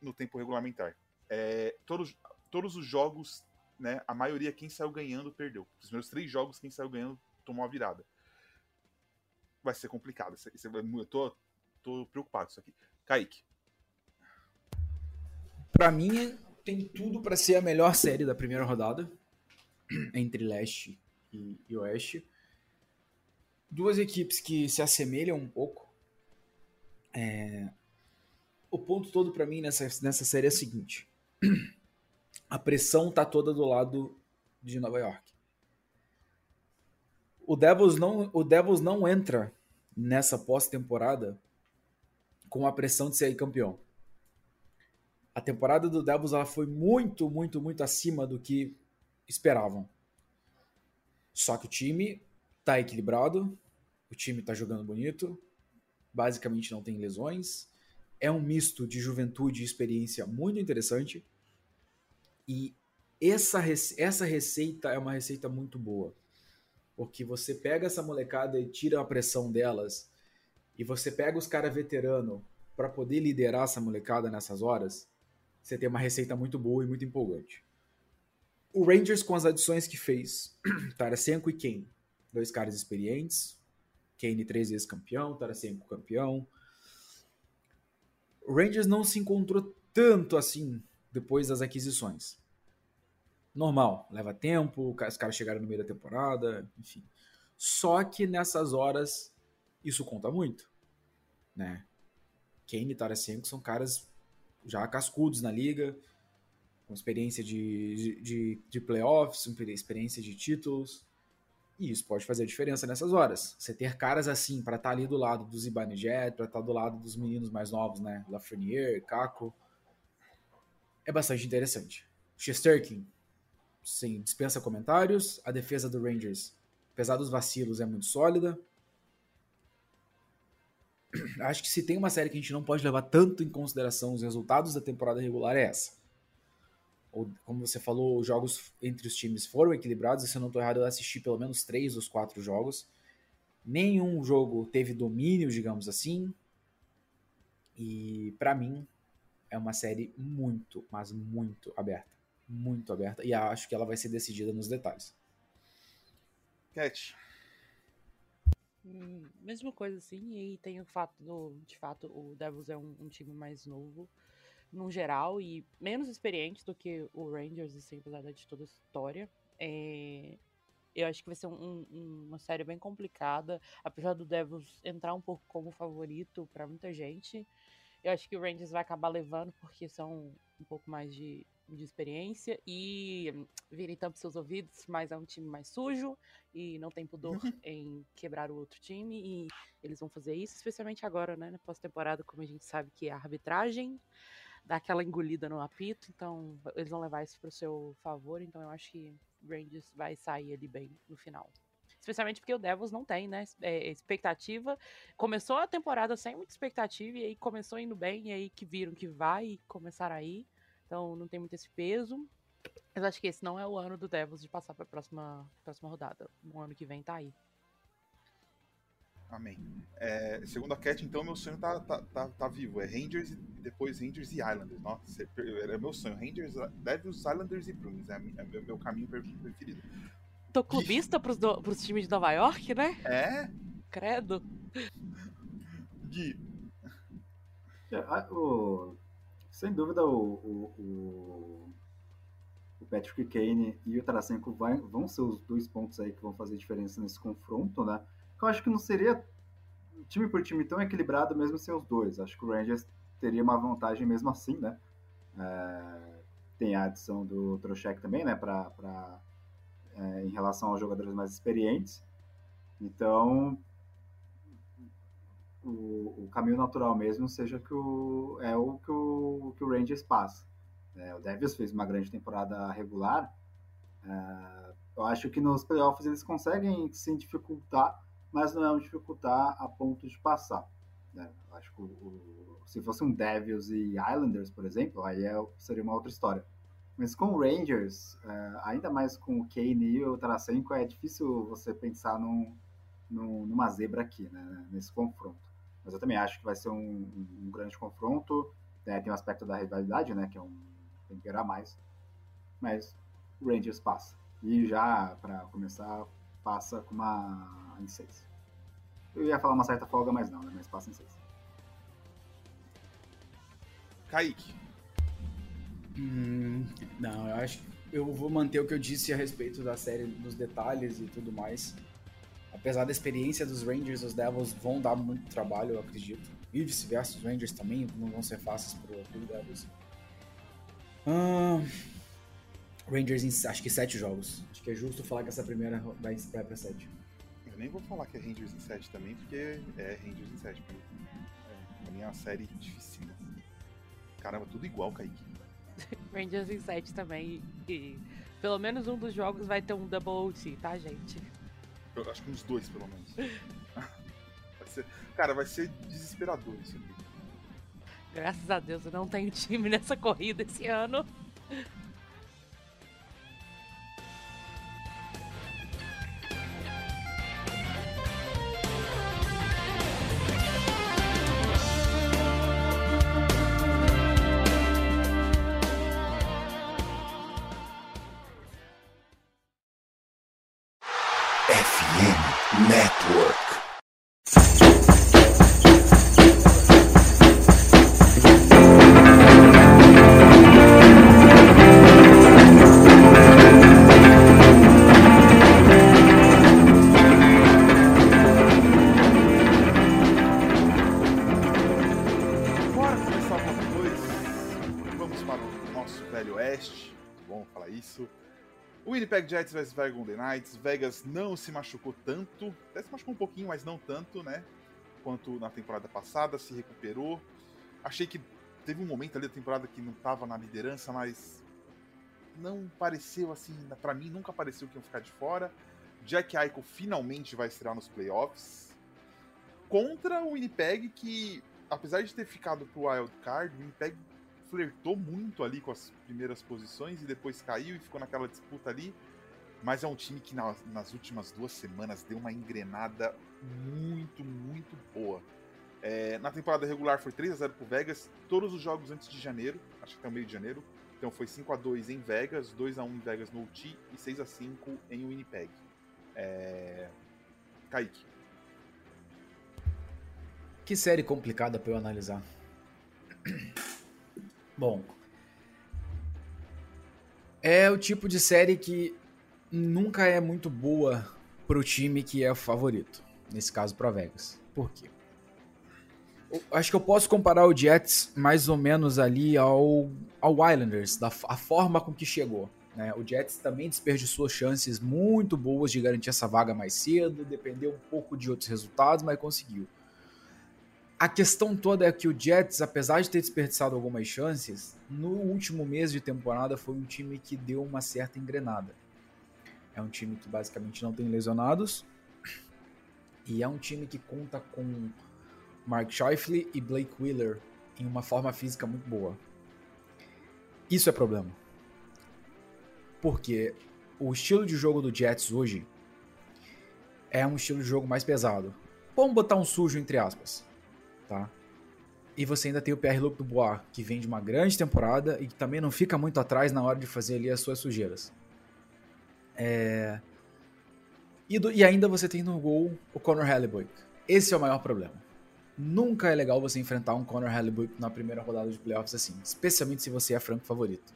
no tempo regulamentar. É, todos, todos os jogos, né, a maioria, quem saiu ganhando, perdeu. Os primeiros três jogos, quem saiu ganhando, tomou a virada. Vai ser complicado. Eu tô, tô preocupado com isso aqui. Kaique. Pra mim, tem tudo para ser a melhor série da primeira rodada entre leste e, e oeste. Duas equipes que se assemelham um pouco. É... O ponto todo para mim nessa, nessa série é o seguinte: a pressão tá toda do lado de Nova York. O Devils não, o Devils não entra nessa pós-temporada com a pressão de ser campeão. A temporada do Devils ela foi muito, muito, muito acima do que esperavam. Só que o time tá equilibrado, o time tá jogando bonito, basicamente não tem lesões, é um misto de juventude e experiência muito interessante. E essa, essa receita é uma receita muito boa. Porque você pega essa molecada e tira a pressão delas, e você pega os caras veteranos para poder liderar essa molecada nessas horas, você tem uma receita muito boa e muito empolgante. O Rangers, com as adições que fez, Tarasenko e Kane, dois caras experientes, Kane três vezes campeão, Tarasenko campeão. O Rangers não se encontrou tanto assim depois das aquisições. Normal, leva tempo, os caras chegaram no meio da temporada, enfim. Só que nessas horas isso conta muito, né? Kane e Tarasenko são caras já cascudos na liga, com experiência de, de, de playoffs, experiência de títulos. E isso pode fazer a diferença nessas horas. Você ter caras assim para estar tá ali do lado dos Ibanez, para estar tá do lado dos meninos mais novos, né? Lafreniere, Caco. É bastante interessante. Shesterkin, sim, dispensa comentários. A defesa do Rangers, apesar dos vacilos, é muito sólida. Acho que se tem uma série que a gente não pode levar tanto em consideração os resultados da temporada regular é essa ou, como você falou, os jogos entre os times foram equilibrados. E se eu não estou errado, eu assisti pelo menos três dos quatro jogos. Nenhum jogo teve domínio, digamos assim. E para mim é uma série muito, mas muito aberta. Muito aberta. E acho que ela vai ser decidida nos detalhes. Cat. Hum, mesma coisa assim, e tem o fato do, de fato, o Devils é um, um time mais novo no geral e menos experiente do que o Rangers, assim, apesar de toda a história. É... Eu acho que vai ser um, um, uma série bem complicada, apesar do Devils entrar um pouco como favorito para muita gente. Eu acho que o Rangers vai acabar levando porque são um pouco mais de, de experiência e virem tampa seus ouvidos, mas é um time mais sujo e não tem pudor em quebrar o outro time e eles vão fazer isso, especialmente agora, né, na pós-temporada, como a gente sabe que é a arbitragem dar aquela engolida no apito, então eles vão levar isso pro seu favor, então eu acho que Rangers vai sair ali bem no final. Especialmente porque o Devils não tem, né? É, expectativa. Começou a temporada sem muita expectativa e aí começou indo bem, e aí que viram que vai e começaram aí. Então não tem muito esse peso. Mas acho que esse não é o ano do Devils de passar para a próxima, próxima rodada. O ano que vem tá aí. Amém. É, segundo a Cat, então, meu sonho tá, tá, tá, tá, vivo. É Rangers e depois Rangers e Islanders. Nossa, era meu sonho. Rangers, Devils, Islanders e Bruins. É, é meu, meu caminho preferido. Tô clubista pros, do, pros times de Nova York, né? É? Credo. Gui. É, o, sem dúvida, o, o, o, Patrick Kane e o Tarasenko vai, vão ser os dois pontos aí que vão fazer diferença nesse confronto, né? eu acho que não seria time por time tão equilibrado mesmo sem os dois. Acho que o Rangers teria uma vantagem mesmo assim, né? É, tem a adição do Trocheck também, né? Pra, pra, é, em relação aos jogadores mais experientes. Então, o, o, caminho natural mesmo seja que o, é o que o, que o Rangers passa. É, o Devils fez uma grande temporada regular. É, eu acho que nos playoffs eles conseguem se dificultar mas não é um dificultar a ponto de passar. Né? Acho que o, o, se fosse um Devils e Islanders, por exemplo, aí é, seria uma outra história. Mas com o Rangers, é, ainda mais com o Kane e o Tarasenko, é difícil você pensar num, num, numa zebra aqui, né, nesse confronto. Mas eu também acho que vai ser um, um grande confronto. é, tem o aspecto da rivalidade, né? Que é um temperar mais. Mas o Rangers passa. E já, para começar, passa com uma em 6. Eu ia falar uma certa folga, mas não, né? Mas passa em 6. Kaique. Hum, não, eu acho que eu vou manter o que eu disse a respeito da série, dos detalhes e tudo mais. Apesar da experiência dos Rangers, os Devils vão dar muito trabalho, eu acredito. E vice-versa, os Rangers também não vão ser fáceis pro, pro Devils. Hum, Rangers em acho que sete jogos. Acho que é justo falar que essa primeira vai, pra sete. Eu nem vou falar que é Rangers em 7 também, porque é Rangers em 7 pra mim. É, pra mim é uma série difícil. Caramba, tudo igual, Kaique. Rangers em 7 também. E pelo menos um dos jogos vai ter um double OT, tá, gente? Eu acho que uns dois, pelo menos. vai ser, cara, vai ser desesperador isso aqui. Graças a Deus eu não tenho time nessa corrida esse ano. Winnipeg Jets vs Vegas Golden Knights. Vegas não se machucou tanto. Até se machucou um pouquinho, mas não tanto, né? Quanto na temporada passada. Se recuperou. Achei que teve um momento ali da temporada que não estava na liderança, mas não pareceu assim. Pra mim, nunca pareceu que iam ficar de fora. Jack Eichel finalmente vai estrear nos playoffs. Contra o Winnipeg, que apesar de ter ficado pro Wild Card, o Winnipeg flertou muito ali com as primeiras posições e depois caiu e ficou naquela disputa ali. Mas é um time que na- nas últimas duas semanas deu uma engrenada muito, muito boa. É, na temporada regular foi 3 a 0 pro Vegas, todos os jogos antes de janeiro, acho que até o meio de janeiro. Então foi 5 a 2 em Vegas, 2 a 1 em Vegas no UT e 6 a 5 em Winnipeg. É... Kaique. Que série complicada pra eu analisar. Bom. É o tipo de série que nunca é muito boa pro time que é o favorito. Nesse caso, pra Vegas. Por quê? Eu acho que eu posso comparar o Jets mais ou menos ali ao, ao Islanders, da a forma com que chegou. Né? O Jets também desperdiçou chances muito boas de garantir essa vaga mais cedo, dependeu um pouco de outros resultados, mas conseguiu. A questão toda é que o Jets, apesar de ter desperdiçado algumas chances, no último mês de temporada foi um time que deu uma certa engrenada. É um time que basicamente não tem lesionados. E é um time que conta com Mark Scheifele e Blake Wheeler em uma forma física muito boa. Isso é problema. Porque o estilo de jogo do Jets hoje é um estilo de jogo mais pesado. Vamos botar um sujo entre aspas tá? E você ainda tem o Pierre-Luc Dubois, que vem de uma grande temporada e que também não fica muito atrás na hora de fazer ali as suas sujeiras. É... E, do... e ainda você tem no gol o Conor Hellebuck. Esse é o maior problema. Nunca é legal você enfrentar um Conor Hellebuck na primeira rodada de playoffs assim, especialmente se você é franco favorito.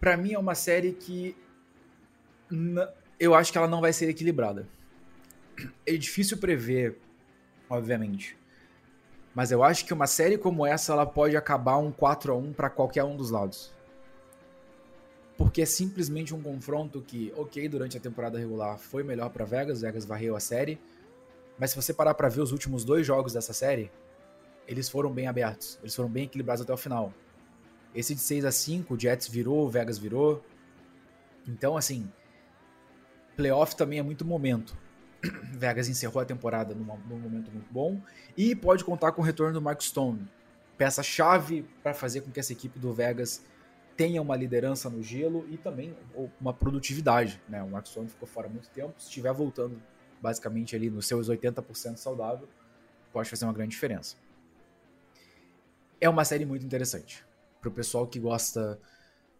Pra mim é uma série que eu acho que ela não vai ser equilibrada. É difícil prever obviamente. Mas eu acho que uma série como essa ela pode acabar um 4 a 1 para qualquer um dos lados. Porque é simplesmente um confronto que, OK, durante a temporada regular foi melhor para Vegas, Vegas varreu a série, mas se você parar para ver os últimos dois jogos dessa série, eles foram bem abertos, eles foram bem equilibrados até o final. Esse de 6 a 5, o Jets virou, o Vegas virou. Então, assim, playoff também é muito momento. Vegas encerrou a temporada numa, num momento muito bom e pode contar com o retorno do Mark Stone, peça-chave para fazer com que essa equipe do Vegas tenha uma liderança no gelo e também uma produtividade. Né? O Mark Stone ficou fora há muito tempo, se estiver voltando basicamente ali nos seus 80% saudável, pode fazer uma grande diferença. é uma série muito interessante. Pro pessoal que gosta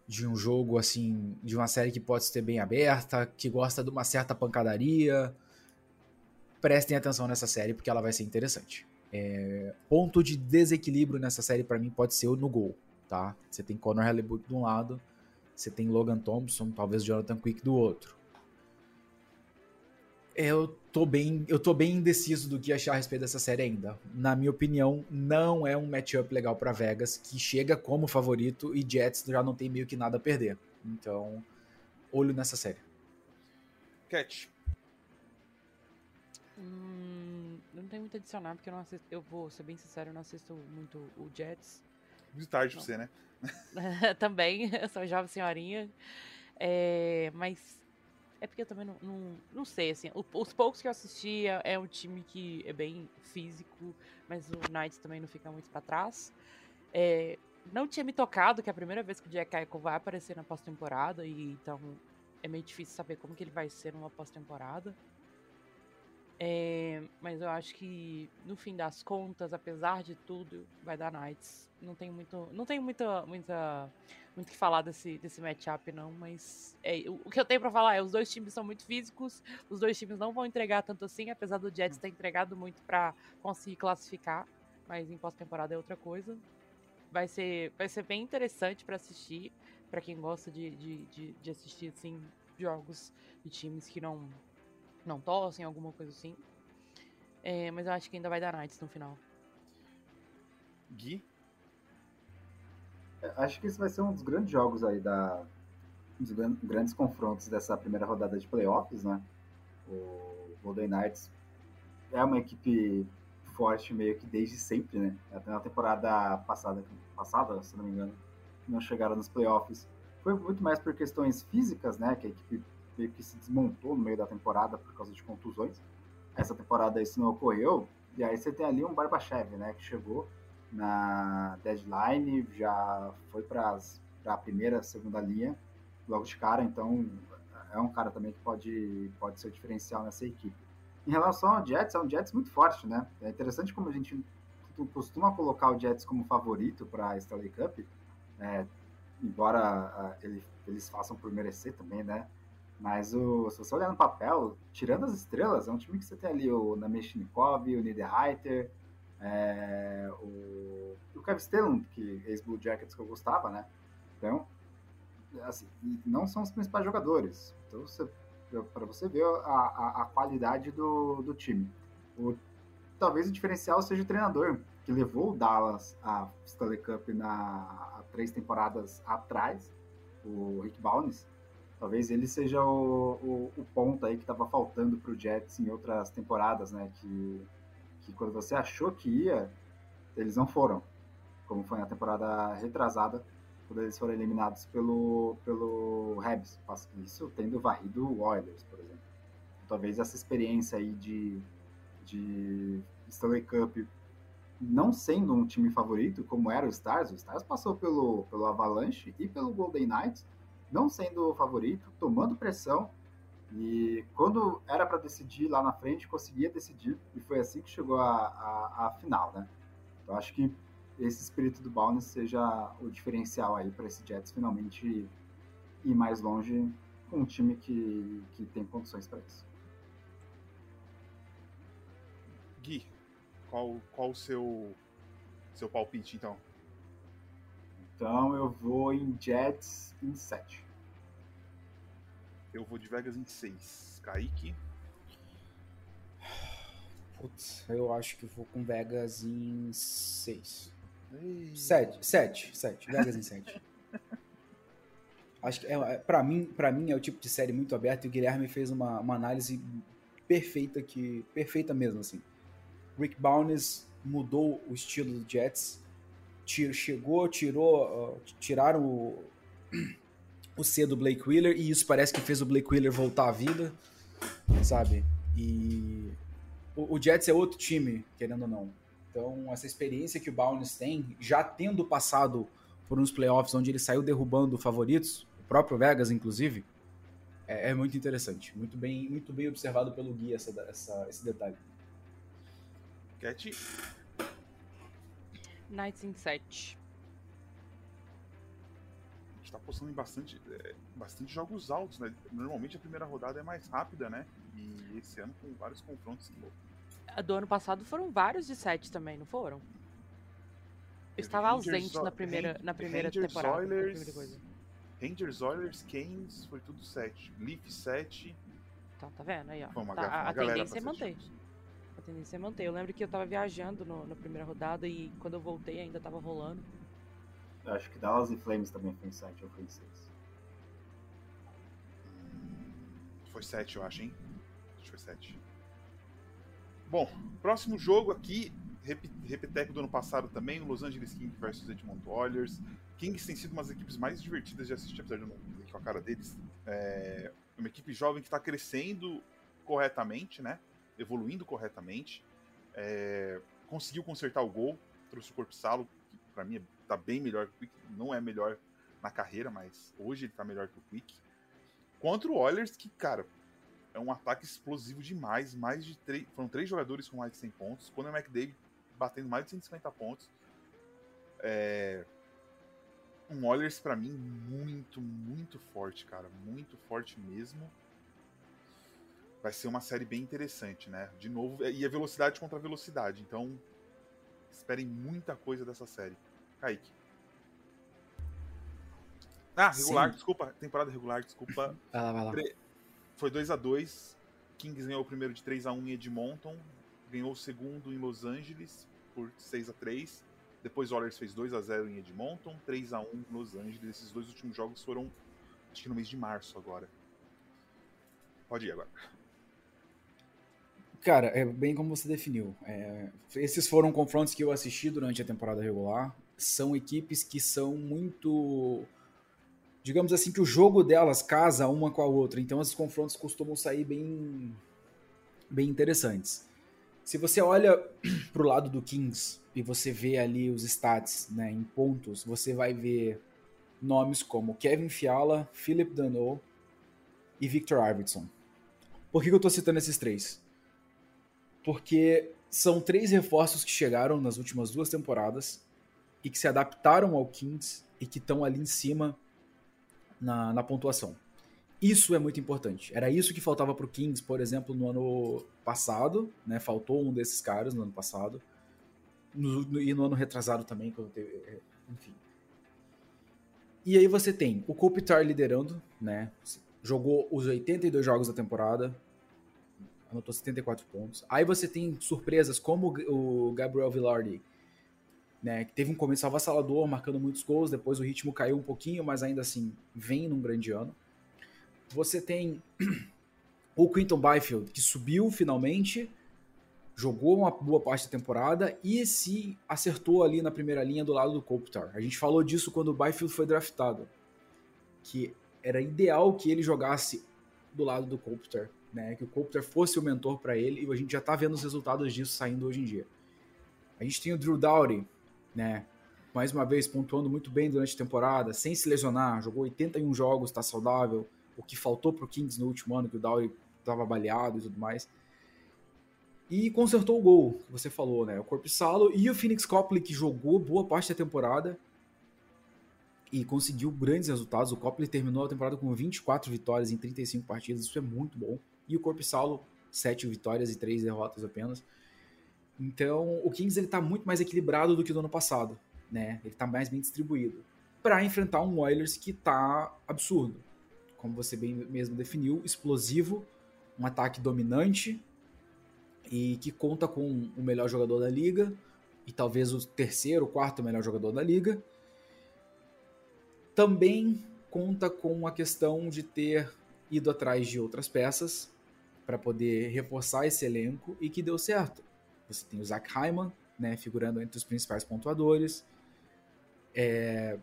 de um jogo assim, de uma série que pode ser bem aberta, que gosta de uma certa pancadaria, prestem atenção nessa série porque ela vai ser interessante. É, ponto de desequilíbrio nessa série para mim pode ser no gol, tá? Você tem Conor Hallebuck de um lado, você tem Logan Thompson, talvez Jonathan Quick do outro. Eu tô bem, eu tô bem indeciso do que achar a respeito dessa série ainda. Na minha opinião, não é um matchup legal para Vegas, que chega como favorito e Jets já não tem meio que nada a perder. Então, olho nessa série. Cat. Hum, não tem muito a adicionar, porque eu não assisto. Eu vou ser bem sincero, eu não assisto muito o Jets. Muito tarde pra você, né? também, eu sou jovem senhorinha. É, mas é porque eu também não, não, não sei, assim. Os poucos que eu assistia é um time que é bem físico, mas o Knights também não fica muito para trás. É, não tinha me tocado que é a primeira vez que o Jack Eichel vai aparecer na pós-temporada, e então é meio difícil saber como que ele vai ser numa pós-temporada. É, mas eu acho que no fim das contas, apesar de tudo, vai dar Knights. Não tem muito, não tem muita, muita, muito que falar desse, desse matchup não, mas é, o, o, que eu tenho para falar é os dois times são muito físicos, os dois times não vão entregar tanto assim, apesar do Jets ter entregado muito para conseguir classificar, mas em pós-temporada é outra coisa. Vai ser, vai ser bem interessante para assistir, para quem gosta de, de, de, de assistir assim jogos de times que não não tossem, alguma coisa assim. É, mas eu acho que ainda vai dar Knights no final. Gui? É, acho que esse vai ser um dos grandes jogos aí da. Um dos grandes confrontos dessa primeira rodada de playoffs, né? O Golden Knights é uma equipe forte meio que desde sempre, né? Até na temporada passada, passada, se não me engano, não chegaram nos playoffs. Foi muito mais por questões físicas, né? Que a equipe meio que se desmontou no meio da temporada por causa de contusões. Essa temporada isso não ocorreu. E aí você tem ali um Barbachev, né, que chegou na deadline, já foi para a primeira, segunda linha, logo de cara, então é um cara também que pode, pode ser diferencial nessa equipe. Em relação ao Jets, é um Jets muito forte, né? É interessante como a gente costuma colocar o Jets como favorito para a Stanley Cup, é, embora uh, ele, eles façam por merecer também, né? Mas o, se você olhar no papel, tirando as estrelas, é um time que você tem ali o Nameshnikov, o Niederreiter, é, o, o Kevin que é ex-Blue Jackets que eu gostava, né? Então, assim, não são os principais jogadores. Então, para você ver a, a, a, qualidade do, do time. O, talvez o diferencial seja o treinador, que levou o Dallas à Stanley Cup na, três temporadas atrás, o Rick Bownes. Talvez ele seja o, o, o ponto aí que estava faltando para o Jets em outras temporadas, né? Que, que quando você achou que ia, eles não foram. Como foi na temporada retrasada, quando eles foram eliminados pelo, pelo Habs. Isso tendo varrido o Oilers, por exemplo. Talvez essa experiência aí de, de Stanley Cup não sendo um time favorito, como era o Stars, o Stars passou pelo, pelo Avalanche e pelo Golden Knights, não sendo o favorito, tomando pressão. E quando era para decidir lá na frente, conseguia decidir. E foi assim que chegou a final, né? Então acho que esse espírito do Bowness seja o diferencial aí para esse Jets finalmente ir mais longe com um time que, que tem condições para isso. Gui, qual, qual o seu, seu palpite então? Então eu vou em Jets em 7. Eu vou de Vegas em 6. Kaique. Putz, eu acho que vou com Vegas em 6. 7, 7, 7. Vegas em 7. acho que é, é, pra, mim, pra mim é o tipo de série muito aberta e o Guilherme fez uma, uma análise perfeita que perfeita mesmo assim. Rick Bowness mudou o estilo do Jets tir, chegou, tirou, tiraram o, o C do Blake Wheeler e isso parece que fez o Blake Wheeler voltar à vida, sabe? E o, o Jets é outro time, querendo ou não. Então, essa experiência que o Bowness tem, já tendo passado por uns playoffs onde ele saiu derrubando favoritos, o próprio Vegas, inclusive, é, é muito interessante. Muito bem, muito bem observado pelo Gui essa, essa, esse detalhe. Cat? Knights em 7. A gente tá apostando em bastante, é, bastante jogos altos, né? Normalmente a primeira rodada é mais rápida, né? E esse ano com vários confrontos. A Do ano passado foram vários de 7 também, não foram? Eu estava Rangers, ausente na primeira, na primeira Rangers, temporada. Oilers, primeira coisa. Rangers, Oilers, Canes, foi tudo 7. Leaf 7. Tá, tá vendo aí, ó. Tá, a, a tendência é manter. times. Tendência é manter. Eu lembro que eu tava viajando no- na primeira rodada e quando eu voltei ainda tava rolando. Eu acho que Dallas e Flames também foi em 7 ou foi em 6. Foi 7, eu acho, hein? Acho que foi 7. Bom, próximo jogo aqui, rep- repeteco do ano passado também, Los Angeles Kings versus Edmonton Oilers. Kings tem sido uma das equipes mais divertidas de assistir, apesar de eu não ver com a cara deles. É uma equipe jovem que está crescendo corretamente, né? Evoluindo corretamente. É, conseguiu consertar o gol, trouxe o Corpsalo, que para mim está bem melhor que o Quick. Não é melhor na carreira, mas hoje ele está melhor que o Quick. Contra o Oilers, que, cara, é um ataque explosivo demais. Mais de três. Foram três jogadores com mais de 100 pontos. Conor McDavid batendo mais de 150 pontos. É... Um Oilers, pra mim, muito, muito forte, cara. Muito forte mesmo. Vai ser uma série bem interessante, né? De novo, e é velocidade contra velocidade. Então, esperem muita coisa dessa série. Kaique. Ah, regular, Sim. desculpa. Temporada regular, desculpa. Vai lá, vai lá. Foi 2 a 2 Kings ganhou o primeiro de 3 a 1 em Edmonton. Ganhou o segundo em Los Angeles por 6 a 3 Depois Oilers fez 2 a 0 em Edmonton, 3 a 1 em Los Angeles. Esses dois últimos jogos foram, acho que no mês de março agora. Pode ir agora. Cara, é bem como você definiu. É, esses foram confrontos que eu assisti durante a temporada regular. São equipes que são muito. Digamos assim, que o jogo delas casa uma com a outra. Então, esses confrontos costumam sair bem, bem interessantes. Se você olha pro lado do Kings e você vê ali os stats né, em pontos, você vai ver nomes como Kevin Fiala, Philip Dano e Victor Arvidsson. Por que que eu tô citando esses três? Porque são três reforços que chegaram nas últimas duas temporadas e que se adaptaram ao Kings e que estão ali em cima na, na pontuação. Isso é muito importante. Era isso que faltava para o Kings, por exemplo, no ano passado, né? Faltou um desses caras no ano passado. No- no- e no ano retrasado também, quando teve. é, Enfim. E aí você tem o Kopitar liderando, né? Jogou os 82 jogos da temporada, anotou 74 pontos. Aí você tem surpresas como o Gabriel Villardi, né, que teve um começo avassalador, marcando muitos gols, depois o ritmo caiu um pouquinho, mas ainda assim vem num grande ano. Você tem o Quinton Byfield, que subiu finalmente, jogou uma boa parte da temporada e se acertou ali na primeira linha do lado do Kopitar. A gente falou disso quando o Byfield foi draftado, que era ideal que ele jogasse do lado do Kopitar, né? Que o Kopitar fosse o mentor para ele e a gente já tá vendo os resultados disso saindo hoje em dia. A gente tem o Drew Dowdy, né? Mais uma vez pontuando muito bem durante a temporada, sem se lesionar, jogou 81 jogos, tá saudável, o que faltou pro Kings no último ano, que o Dowdy tava baleado e tudo mais. E consertou o gol, que você falou, né? O Corpissalo e o Phoenix Copley, que jogou boa parte da temporada e conseguiu grandes resultados. O Copley terminou a temporada com 24 vitórias em 35 partidas, isso é muito bom. E o Corpissalo, 7 vitórias e 3 derrotas apenas. Então, o Kings ele tá muito mais equilibrado do que do ano passado, né? Ele tá mais bem distribuído para enfrentar um Oilers que tá absurdo. Como você bem mesmo definiu, explosivo, um ataque dominante e que conta com o melhor jogador da liga e talvez o terceiro, quarto melhor jogador da liga. Também conta com a questão de ter ido atrás de outras peças para poder reforçar esse elenco e que deu certo. Você tem o Zach Hyman, né, figurando entre os principais pontuadores. É,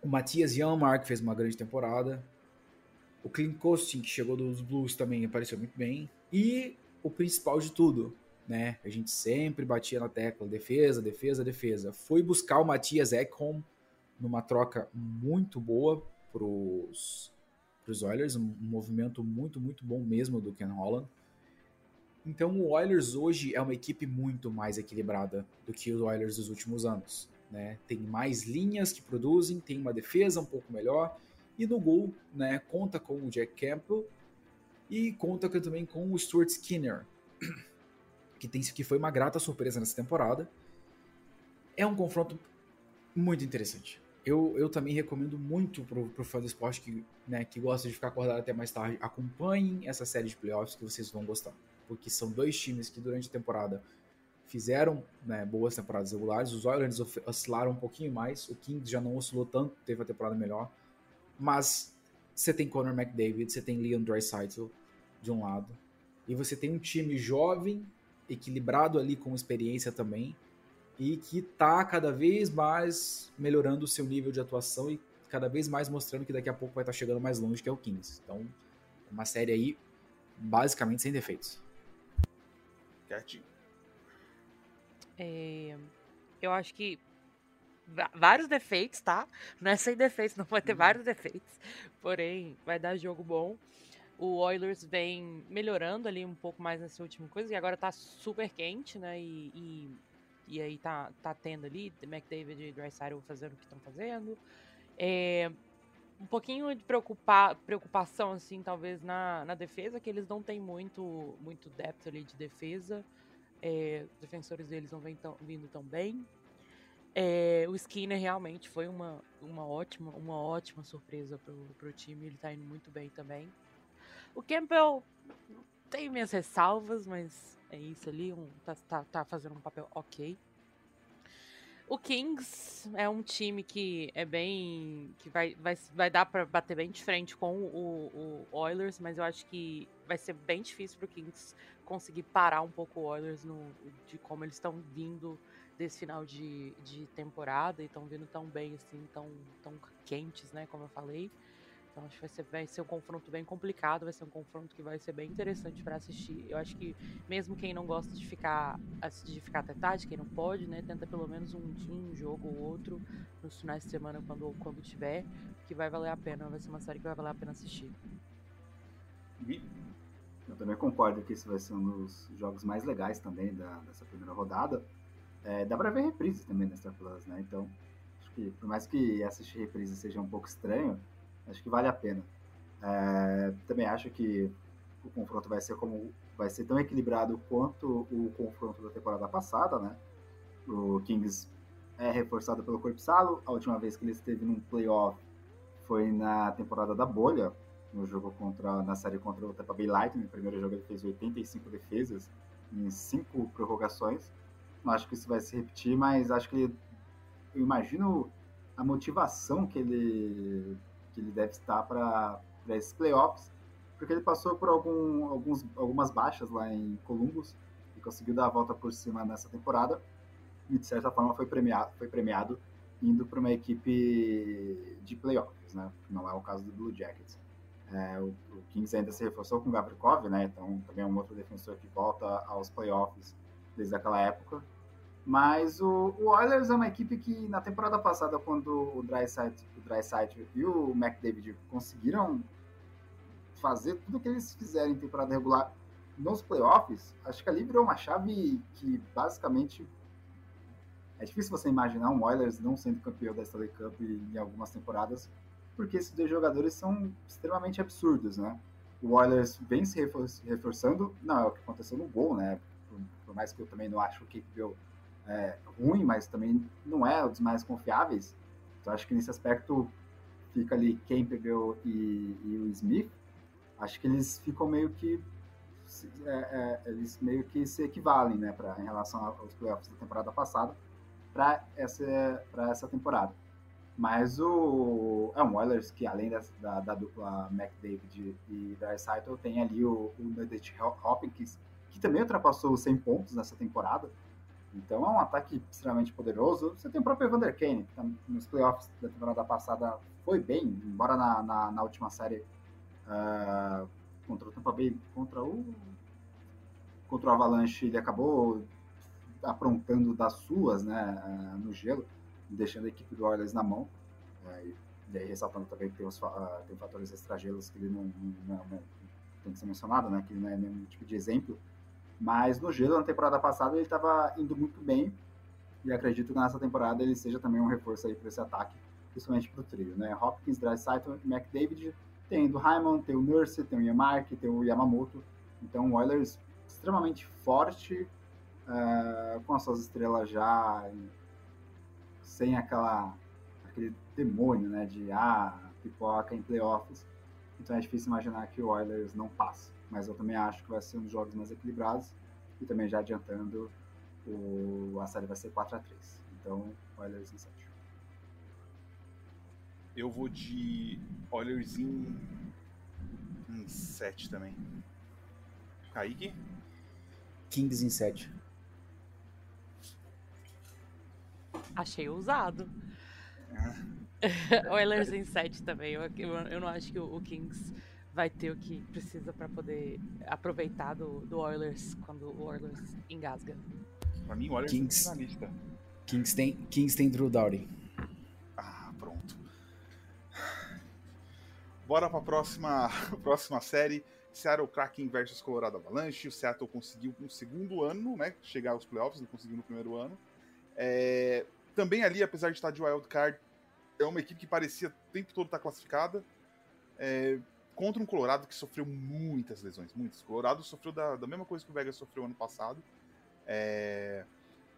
o Matias Janmark fez uma grande temporada. O Clint Costin, que chegou dos Blues, também apareceu muito bem. E o principal de tudo, né? A gente sempre batia na tecla defesa, defesa, defesa. Foi buscar o Matias Ekholm numa troca muito boa pros, pros Oilers, um, movimento muito, muito bom mesmo do Ken Holland. Então o Oilers hoje é uma equipe muito mais equilibrada do que o Oilers dos últimos anos. Né? Tem mais linhas que produzem, tem uma defesa um pouco melhor e no gol, né, conta com o Jack Campbell e conta também com o Stuart Skinner, que, tem, que foi uma grata surpresa nessa temporada. É um confronto muito interessante. Eu, eu também recomendo muito pro, pro fã do esporte que, né, que gosta de ficar acordado até mais tarde, acompanhem essa série de playoffs que vocês vão gostar. Porque são dois times que durante a temporada fizeram né, boas temporadas regulares. Os Oilers oscilaram um pouquinho mais. O Kings já não oscilou tanto, teve a temporada melhor. Mas você tem Conor McDavid, você tem Leon Draisaitl de um lado. E você tem um time jovem, equilibrado ali com experiência também e que está cada vez mais melhorando o seu nível de atuação e cada vez mais mostrando que daqui a pouco vai estar tá chegando mais longe que é o Kings. Então, uma série aí basicamente sem defeitos. Quietinho. É, eu acho que vários defeitos, tá? Não é sem defeitos, não vai ter uhum. vários defeitos. Porém, vai dar jogo bom. O Oilers vem melhorando ali um pouco mais nessa última coisa, e agora tá super quente, né? E, e e aí tá, tá tendo ali, McDavid e Drysdale fazendo o que estão fazendo. É, um pouquinho de preocupar, preocupação, assim, talvez na, na defesa, que eles não têm muito, muito depth ali de defesa. É, os defensores deles não vêm tão, vindo tão bem. É, o Skinner realmente foi uma, uma, ótima, uma ótima surpresa pro, pro time, ele tá indo muito bem também. O Campbell tem minhas ressalvas, mas é isso ali, um, tá, tá, tá fazendo um papel ok. O Kings é um time que é bem. que vai, vai, vai dar para bater bem de frente com o, o, Oilers, mas eu acho que vai ser bem difícil pro Kings conseguir parar um pouco o Oilers no, de como eles estão vindo desse final de, de temporada e estão vindo tão bem assim, tão, tão quentes, né? Como eu falei. Então acho que vai ser, vai ser um confronto bem complicado, vai ser um confronto que vai ser bem interessante para assistir. Eu acho que mesmo quem não gosta de ficar de ficar até tarde, quem não pode, né, tenta pelo menos um, um jogo ou outro nos finais de semana quando quando tiver, que vai valer a pena, vai ser uma série que vai valer a pena assistir. Eu também concordo que esse vai ser um dos jogos mais legais também da, dessa primeira rodada. É, dá pra ver reprises também na Star Plus, né? Então, acho que por mais que assistir reprises seja um pouco estranho, Acho que vale a pena. É, também acho que o confronto vai ser como vai ser tão equilibrado quanto o confronto da temporada passada, né? O Kings é reforçado pelo Corpsalo. A última vez que ele esteve num playoff foi na temporada da bolha, no jogo contra na série contra o Tampa Bay Lightning. No primeiro jogo ele fez 85 defesas em cinco prorrogações. Não acho que isso vai se repetir, mas acho que eu imagino a motivação que ele que ele deve estar para esses playoffs, porque ele passou por algum, alguns, algumas baixas lá em Columbus e conseguiu dar a volta por cima nessa temporada e de certa forma foi premiado, foi premiado indo para uma equipe de playoffs, né? Não é o caso do Blue Jackets. É, o, o, Kings ainda se reforçou com o Gavrikov, né? Então também é um outro defensor que volta aos playoffs desde aquela época. Mas o, o, Oilers é uma equipe que na temporada passada, quando o Dryside, o e o McDavid conseguiram fazer tudo o que eles fizeram em temporada regular nos playoffs, acho que ali virou uma chave que basicamente é difícil você imaginar um Oilers não sendo campeão da Stanley Cup em algumas temporadas, porque esses dois jogadores são extremamente absurdos, né? O Oilers vem se reforçando, não é o que aconteceu no gol, né? Por, por mais que eu também não acho que o é, ruim, mas também não é um dos mais confiáveis. Então acho que nesse aspecto fica ali Campbell e, e o Smith. Acho que eles ficam meio que é, é, eles meio que se equivalem, né, pra, em relação aos playoffs da temporada passada para essa para essa temporada. Mas o é um Oilers que além da, da, da dupla McDavid e Draisaitl tem ali o, o Hopkins que também ultrapassou os 100 pontos nessa temporada. Então é um ataque extremamente poderoso. Você tem o próprio Evander Kane, que tá nos playoffs da temporada passada foi bem, embora na, na, na última série uh, contra o Tampa Bay, contra o contra o Avalanche, ele acabou aprontando das suas, né, uh, no gelo, deixando a equipe do Oilers na mão. Uh, e aí ressaltando também que tem, os, tem fatores extragelos que ele não, não, não, não, tem que ser mencionado, né, que ele não é nenhum tipo de exemplo Mas no gelo, na temporada passada, ele estava indo muito bem. E acredito que nessa temporada ele seja também um reforço aí para esse ataque, principalmente para o trio, né? Hopkins, Dreisaitl e McDavid. Tem do Hyman, tem o Nurse, tem o Yamark, tem o Yamamoto. Então, o Oilers extremamente forte, uh, com as suas estrelas já sem aquela aquele demônio, né, de ah, pipoca em playoffs. Então é difícil imaginar que o Oilers não passe. Mas eu também acho que vai ser um dos jogos mais equilibrados. E também já adiantando, o, a série vai ser 4 a 3 Então, Oilers em 7. Eu vou de Oilers em, em 7 também. Kaique? Kings em 7. Achei ousado. Oilers em 7 também. Eu, eu, eu, não acho que o, o, Kings vai ter o que precisa para poder aproveitar do, do Oilers quando o Oilers engasga. Pra mim, o Oilers Kings, é na lista. Kings tem, Kings tem Drew Doughty. Ah, pronto. Bora pra próxima, próxima série. Seattle Kraken versus Colorado Avalanche. O Seattle conseguiu no segundo ano, né? Chegar aos playoffs, não conseguiu no primeiro ano. É, também ali, apesar de estar de wild card, é uma equipe que parecia o tempo todo estar classificada. É, contra um Colorado que sofreu muitas lesões, muitas. O Colorado sofreu da, da mesma coisa que o Vegas sofreu ano passado. É,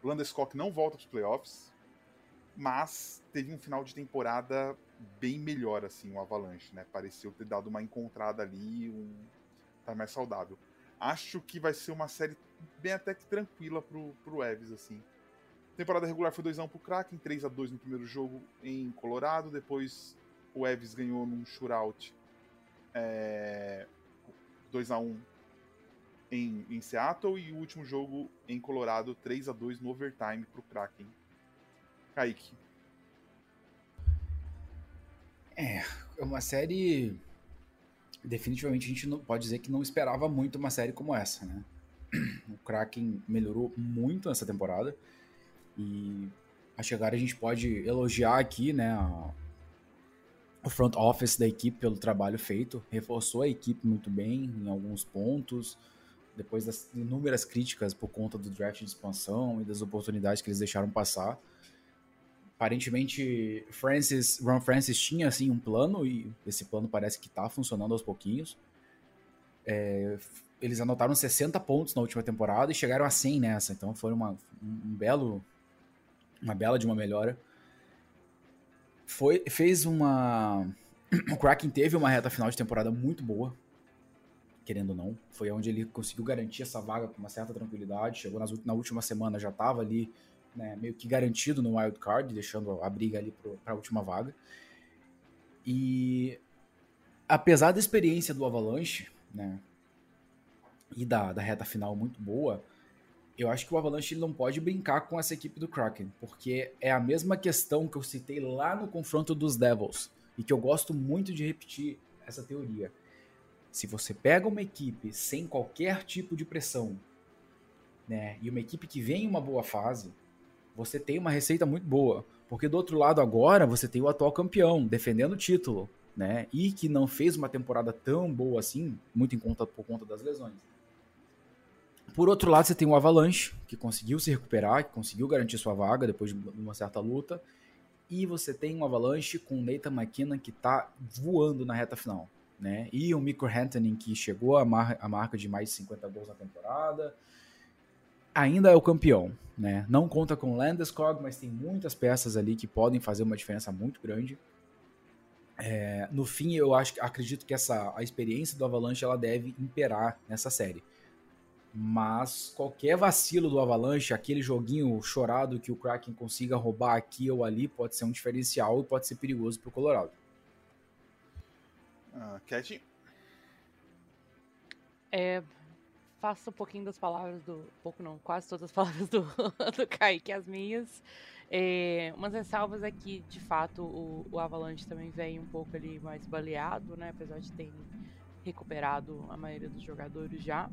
o Landeskog não volta para os playoffs, mas teve um final de temporada bem melhor, assim, o Avalanche, né? Pareceu ter dado uma encontrada ali, um tá mais saudável. Acho que vai ser uma série bem até que tranquila pro, pro Evs, assim. Temporada regular foi 2x1 pro Kraken, 3x2 no primeiro jogo em Colorado. Depois o Evs ganhou num shootout é, 2x1 em, em Seattle. E o último jogo em Colorado, 3x2 no overtime pro Kraken. Kaique. É, é uma série. Definitivamente a gente não pode dizer que não esperava muito uma série como essa, né? O Kraken melhorou muito nessa temporada. E a chegar a gente pode elogiar aqui, né, a, o front office da equipe pelo trabalho feito, reforçou a equipe muito bem em alguns pontos, depois das inúmeras críticas por conta do draft de expansão e das oportunidades que eles deixaram passar. Aparentemente, Francis, Ron Francis tinha assim um plano e esse plano parece que está funcionando aos pouquinhos. É, eles anotaram 60 pontos na última temporada e chegaram a 100 nessa, então foi uma, um belo uma bela de uma melhora. Foi, fez uma. O Kraken teve uma reta final de temporada muito boa, querendo ou não. Foi onde ele conseguiu garantir essa vaga com uma certa tranquilidade. Chegou nas, na última semana, já estava ali né, meio que garantido no wild card, deixando a briga ali para a última vaga. E apesar da experiência do Avalanche, né, e da, da reta final muito boa, eu acho que o Avalanche não pode brincar com essa equipe do Kraken, porque é a mesma questão que eu citei lá no confronto dos Devils, e que eu gosto muito de repetir essa teoria. Se você pega uma equipe sem qualquer tipo de pressão, né, e uma equipe que vem em uma boa fase, você tem uma receita muito boa, porque do outro lado agora você tem o atual campeão defendendo o título, né, e que não fez uma temporada tão boa assim, muito em conta por conta das lesões. Por outro lado, você tem o Avalanche, que conseguiu se recuperar, que conseguiu garantir sua vaga depois de uma certa luta. E você tem um Avalanche com o Nathan McKinnon, que está voando na reta final. Né? E o Mikko Rantanen, que chegou à, mar marca de mais de 50 gols na temporada. Ainda é o campeão. Né? Não conta com o Landeskog, mas tem muitas peças ali que podem fazer uma diferença muito grande. É, no fim, eu acho, acredito que essa, a experiência do Avalanche ela deve imperar nessa série. Mas qualquer vacilo do Avalanche, aquele joguinho chorado que o Kraken consiga roubar aqui ou ali, pode ser um diferencial e pode ser perigoso para o Colorado. Uh, Cat? É, faço um pouquinho das palavras do. Pouco não, quase todas as palavras do, do Kaique, as minhas. É, umas ressalvas é que, de fato, o, o Avalanche também vem um pouco ali mais baleado, né? Apesar de ter recuperado a maioria dos jogadores já.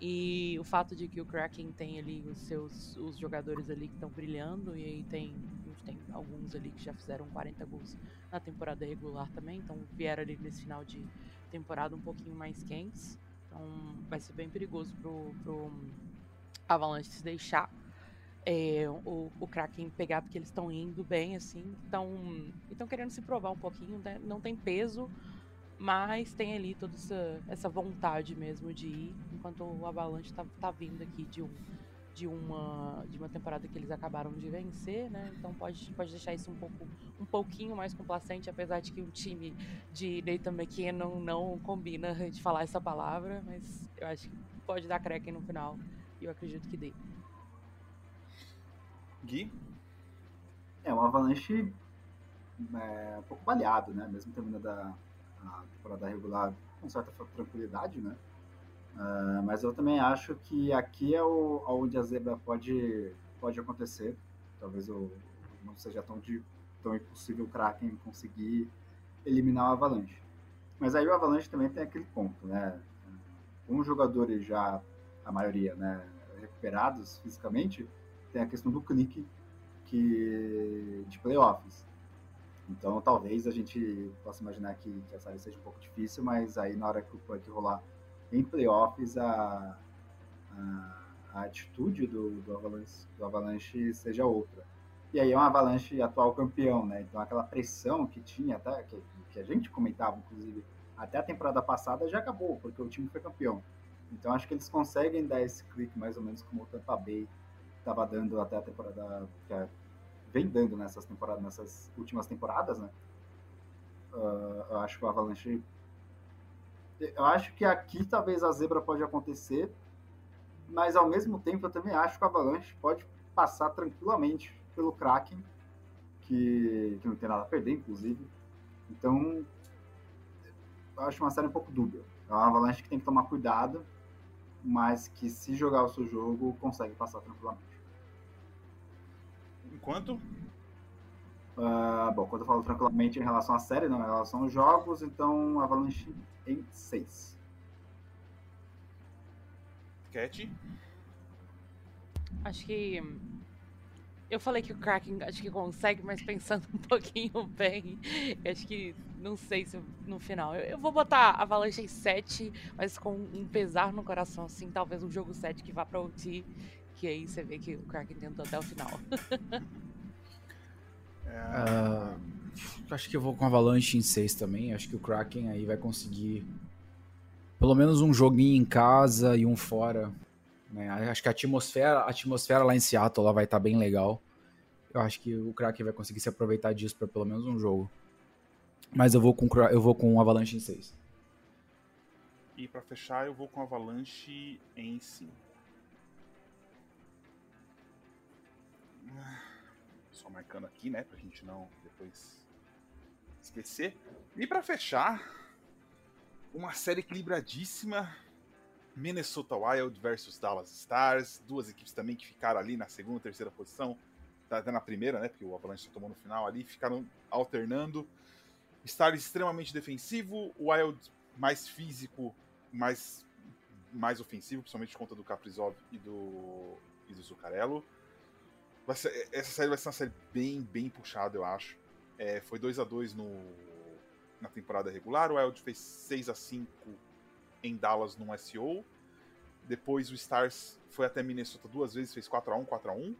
E o fato de que o Kraken tem ali os seus os jogadores ali que estão brilhando, e aí tem, tem alguns ali que já fizeram 40 gols na temporada regular também, então vieram ali nesse final de temporada um pouquinho mais quentes. Então vai ser bem perigoso pro, pro Avalanche se deixar é, o, o Kraken pegar, porque eles estão indo bem, assim. Estão querendo se provar um pouquinho, né? Não tem peso, mas tem ali toda essa, essa vontade mesmo de ir, enquanto o Avalanche tá, tá vindo aqui de um de uma de uma temporada que eles acabaram de vencer, né? Então pode, pode deixar isso um pouco um pouquinho mais complacente, apesar de que o time de Nathan McKinnon não combina de falar essa palavra, mas eu acho que pode dar Kraken no final e eu acredito que dê. Gui? É, um Avalanche é, um pouco baleado, né? Mesmo terminando a, a temporada regular com certa tranquilidade, né? Uh, mas eu também acho que aqui é o, onde a zebra pode, pode acontecer. Talvez o, não seja tão, de, tão impossível o Kraken conseguir eliminar o Avalanche. Mas aí o Avalanche também tem aquele ponto, né? Com jogadores já, a maioria, né, recuperados fisicamente, tem a questão do clique que, de playoffs. Então talvez a gente possa imaginar que, que a série seja um pouco difícil, mas aí na hora que o puck rolar em playoffs a, a, a atitude do, do, Avalanche, do Avalanche seja outra. E aí é um Avalanche atual campeão, né? Então aquela pressão que tinha, até que, que a gente comentava, inclusive, até a temporada passada já acabou, porque o time foi campeão. Então acho que eles conseguem dar esse clique mais ou menos como o Tampa Bay estava dando até a temporada que é, vem dando nessas temporadas, nessas últimas temporadas, né? Uh, eu acho que o Avalanche eu acho que aqui talvez a zebra pode acontecer, mas ao mesmo tempo eu também acho que o Avalanche pode passar tranquilamente pelo Kraken, que, que não tem nada a perder, inclusive. Então, eu acho uma série um pouco dúbia. É uma Avalanche que tem que tomar cuidado, mas que se jogar o seu jogo, consegue passar tranquilamente. Enquanto? Uh, bom, quando eu falo tranquilamente em relação à série, não, em relação aos jogos, então Avalanche em 6. Cat? Acho que. Eu falei que o Kraken acho que consegue, mas pensando um pouquinho bem, acho que não sei se no final. Eu, eu vou botar Avalanche em 7, mas com um pesar no coração, assim, talvez um jogo 7 que vá pra OT, que aí você vê que o Kraken tentou até o final. Uh, acho que eu vou com Avalanche em 6 também. Acho que o Kraken aí vai conseguir pelo menos um joguinho em casa e um fora. Né? Acho que a atmosfera, a atmosfera lá em Seattle lá vai estar tá bem legal. Eu acho que o Kraken vai conseguir se aproveitar disso para pelo menos um jogo. Mas eu vou com eu vou com Avalanche em 6. E para fechar, eu vou com Avalanche em 5. Só marcando aqui, né, pra gente não depois esquecer. E para fechar, uma série equilibradíssima. Minnesota Wild versus Dallas Stars, duas equipes também que ficaram ali na segunda, terceira posição, tá até na primeira, né? Porque o Avalanche tomou no final ali, ficaram alternando. Stars extremamente defensivo, Wild mais físico, mais mais ofensivo, principalmente por conta do Caprizov e do e do Zuccarello. Ser, essa série vai ser uma série bem, bem puxada, eu acho. É, foi 2 a 2 no, na temporada regular, o Wild fez 6 a 5 em Dallas no SO. Depois o Stars foi até Minnesota duas vezes, fez 4 a 1 4 a 1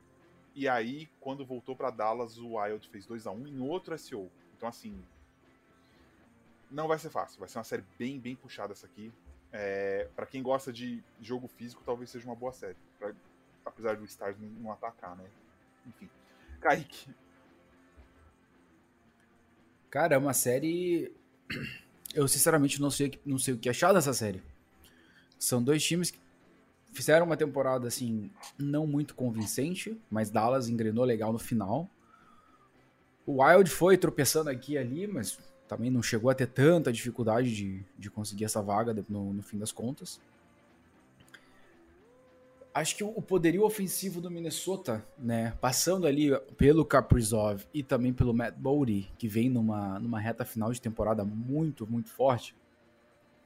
E aí, quando voltou para Dallas, o Wild fez 2 a 1 em outro SO. Então, assim, não vai ser fácil. Vai ser uma série bem, bem puxada essa aqui. É, para quem gosta de jogo físico, talvez seja uma boa série. Pra, apesar do Stars não atacar, né? Enfim. Kaique. Cara, é uma série. Eu sinceramente não sei, não sei o que achar dessa série. São dois times que fizeram uma temporada assim, não muito convincente, mas Dallas engrenou legal no final. O Wild foi tropeçando aqui e ali, mas também não chegou a ter tanta dificuldade de, de conseguir essa vaga no, no fim das contas acho que o poderio ofensivo do Minnesota, né, passando ali pelo Kaprizov e também pelo Matt Bowdy, que vem numa, numa reta final de temporada muito, muito forte,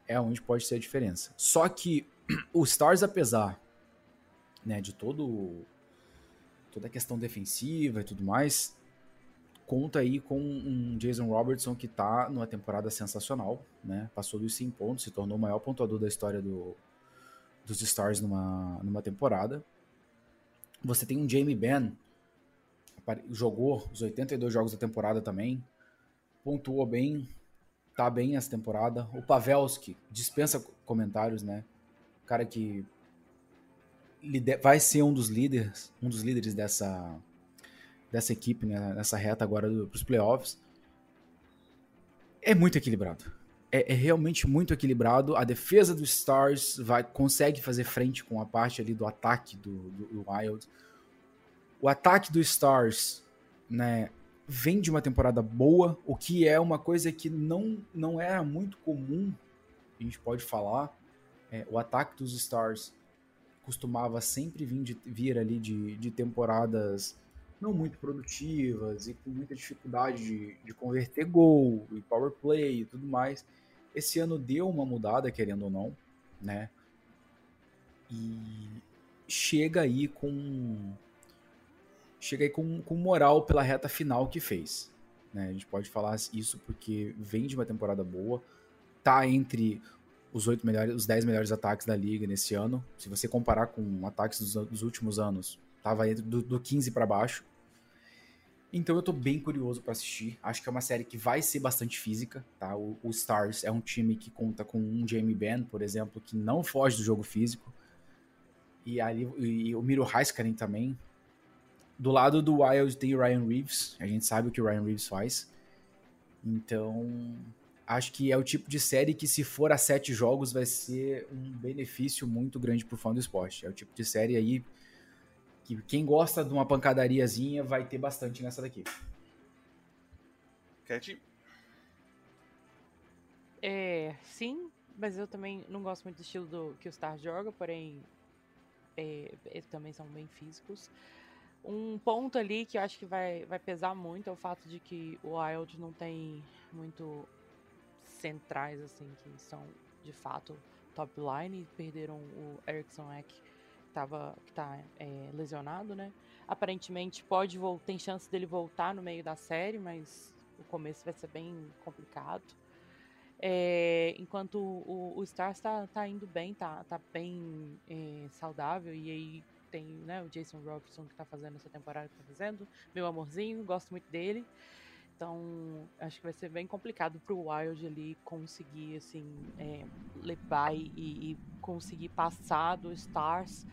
é onde pode ser a diferença. Só que o Stars, apesar né, de todo toda a questão defensiva e tudo mais, conta aí com um Jason Robertson que tá numa temporada sensacional, né? Passou dos 100 pontos, se tornou o maior pontuador da história do, dos Stars numa, numa temporada. Você tem um Jamie Benn, jogou os 82 jogos da temporada também, pontuou bem, tá bem essa temporada. O Pavelski dispensa comentários, né? Cara que vai ser um dos líderes, um dos líderes dessa dessa equipe né, nessa reta agora para os playoffs. É muito equilibrado. É, é, realmente muito equilibrado. A defesa dos Stars vai, consegue fazer frente com a parte ali do ataque do, do, do Wild. O ataque dos Stars, né, vem de uma temporada boa, o que é uma coisa que não, não era muito comum, a gente pode falar. É, o ataque dos Stars costumava sempre vir, de, vir ali de, de temporadas não muito produtivas e com muita dificuldade de, de converter gol e power play e tudo mais. Esse ano deu uma mudada, querendo ou não, né? E chega aí com chega aí com, com moral pela reta final que fez. Né? A gente pode falar isso porque vem de uma temporada boa, tá entre os oito melhores, os 10 melhores ataques da liga nesse ano. Se você comparar com ataques dos, dos últimos anos, tava entre do, do 15 para baixo. Então eu tô bem curioso para assistir. Acho que é uma série que vai ser bastante física, tá? O, o, Stars é um time que conta com um Jamie Benn, por exemplo, que não foge do jogo físico. E ali e o Miro Heiskanen também. Do lado do Wild tem o Ryan Reeves. A gente sabe o que o Ryan Reeves faz. Então, acho que é o tipo de série que, se for a sete jogos, vai ser um benefício muito grande pro fã do esporte. É o tipo de série aí que quem gosta de uma pancadariazinha vai ter bastante nessa daqui. Cat? É, sim, mas eu também não gosto muito do estilo do, que o Star joga, porém é, eles também são bem físicos. Um ponto ali que eu acho que vai, vai pesar muito é o fato de que o Wild não tem muito centrais, assim, que são de fato top line. Perderam o Erickson Eck tava, que tá é, lesionado, né? Aparentemente pode tem chance dele voltar no meio da série, mas o começo vai ser bem complicado. É, enquanto o, o Stars tá, tá indo bem, tá, tá bem é, saudável, e aí tem né, o Jason Robertson que tá fazendo essa temporada que tá fazendo, meu amorzinho, gosto muito dele. Então, acho que vai ser bem complicado pro Wild ali conseguir, assim, é, levar e, e conseguir passar do Stars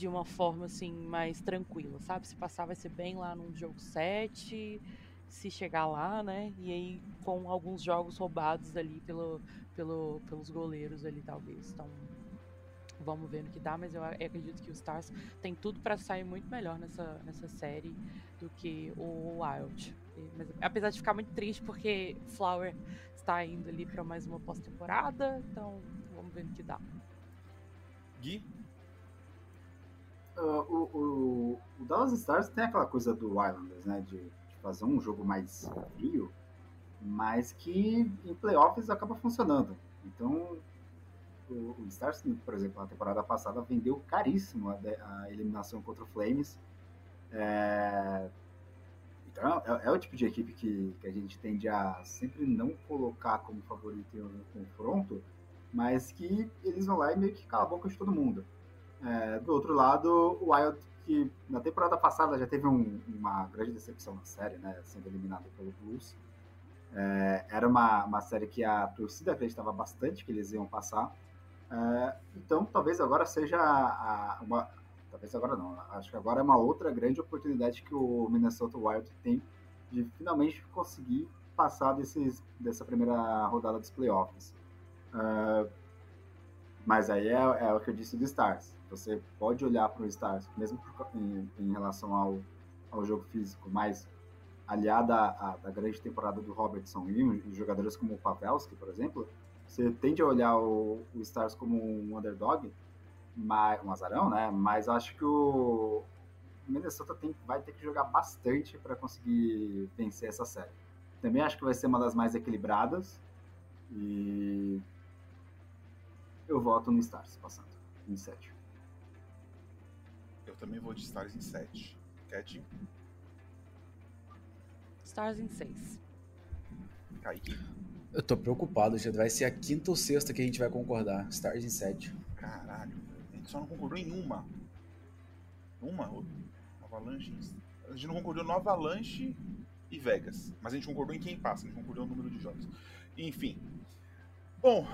de uma forma assim mais tranquila, sabe? Se passar vai ser bem lá no jogo 7, se chegar lá, né? E aí com alguns jogos roubados ali pelo, pelo, pelos goleiros ali, talvez. Então, vamos ver no que dá, mas eu acredito que o Stars tem tudo para sair muito melhor nessa, nessa série do que o Wild. Mas, apesar de ficar muito triste porque Flower está indo ali para mais uma pós-temporada, então vamos ver no que dá. Gui? Uh, o, o, o, Dallas Stars tem aquela coisa do Islanders, né? De, de, fazer um jogo mais frio, mas que em playoffs acaba funcionando. Então, o, o Stars, por exemplo, na temporada passada vendeu caríssimo a, a eliminação contra o Flames. É, então, é, é, o tipo de equipe que, que a gente tende a sempre não colocar como favorito no confronto, mas que eles vão lá e meio que calam a boca de todo mundo. É, do outro lado, o Wild, que na temporada passada já teve um, uma grande decepção na série, né, sendo eliminado pelo Blues. É, era uma, uma série que a torcida acreditava bastante que eles iam passar. É, então, talvez agora seja a, uma. Talvez agora não. Acho que agora é uma outra grande oportunidade que o Minnesota Wild tem de finalmente conseguir passar desses, dessa primeira rodada dos playoffs. Uh, mas aí é, é, o que eu disse do Stars. Você pode olhar para o Stars, mesmo em, em relação ao, ao jogo físico, mas aliada à, à grande temporada do Robertson e, jogadores como o Pavelski, por exemplo, você tende a olhar o, o Stars como um underdog, mas, um azarão, né? Mas acho que o Minnesota tem, vai ter que jogar bastante para conseguir vencer essa série. Também acho que vai ser uma das mais equilibradas e eu voto no Stars passando em 7 também vou de Stars em 7. Cat? Stars em 6. Kaique. Eu tô preocupado, já vai ser a quinta ou sexta que a gente vai concordar. Stars em 7. Caralho, a gente só não concordou em uma. Uma? Avalanche. A gente não concordou no Avalanche e Vegas. Mas a gente concordou em quem passa, a gente concordou no número de jogos. Enfim. Bom,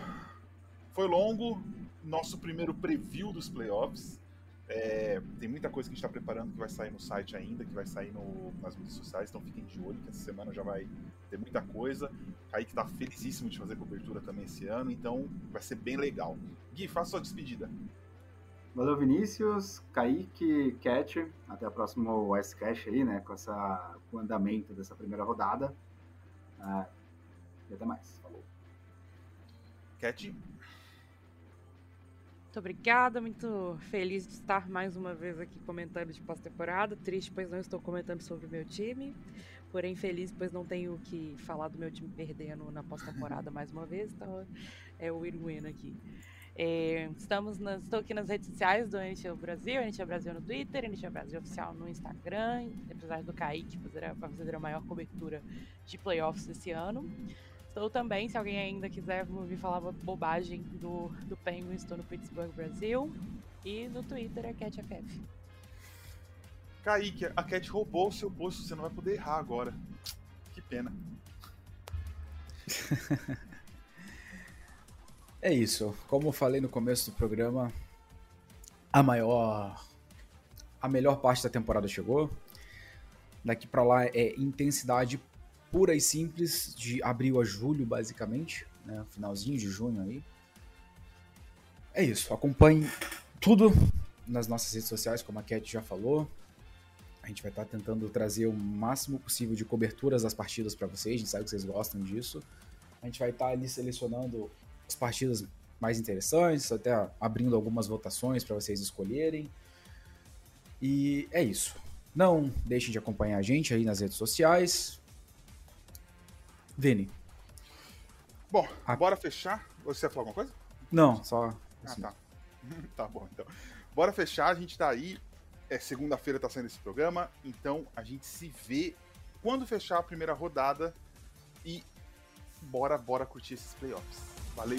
foi longo. Nosso primeiro preview dos playoffs. É, tem muita coisa que a gente está preparando que vai sair no site ainda, que vai sair no- nas mídias sociais, então fiquem de olho que essa semana já vai ter muita coisa. Kaique tá felicíssimo de fazer cobertura também esse ano, então vai ser bem legal. Gui, faça sua despedida. Valeu, Vinícius, Kaique, Cat. Até o próximo Icecast aí, né? Com, essa, com o andamento dessa primeira rodada. Ah, e até mais. Falou. Cat, Muito obrigada, muito feliz de estar mais uma vez aqui comentando de pós-temporada. Triste, pois não estou comentando sobre o meu time. Porém, feliz, pois não tenho o que falar do meu time perdendo na pós-temporada mais uma vez. Então, é o win-win aqui. É, estamos nas, estou aqui nas redes sociais do NHL Brasil, NHL Brasil no Twitter, NHL Brasil Oficial no Instagram, apesar do Kaique fazer a, fazer a maior cobertura de playoffs esse ano. Estou também, se alguém ainda quiser ouvir falar bo- bobagem do, do Penguins, estou no Pittsburgh Brasil. E no Twitter é CatFF. Kaique, a Cat roubou o seu posto, você não vai poder errar agora. Que pena. É isso. Como eu falei no começo do programa, a maior. A melhor parte da temporada chegou. Daqui pra lá é intensidade pura e simples de abril a julho, basicamente. Né? Finalzinho de junho aí. É isso. Acompanhe tudo nas nossas redes sociais, como a Cat já falou. A gente vai estar tentando trazer o máximo possível de coberturas das partidas para vocês. A gente sabe que vocês gostam disso. A gente vai estar ali selecionando as partidas mais interessantes, até abrindo algumas votações para vocês escolherem. E é isso. Não deixem de acompanhar a gente aí nas redes sociais. Vini. Bom, A- bora fechar. Você ia falar alguma coisa? Não, só. Ah, assim, tá. tá bom, então. Bora fechar, a gente tá aí. É segunda-feira tá saindo esse programa, então a gente se vê quando fechar a primeira rodada e bora, bora curtir esses playoffs. Valeu!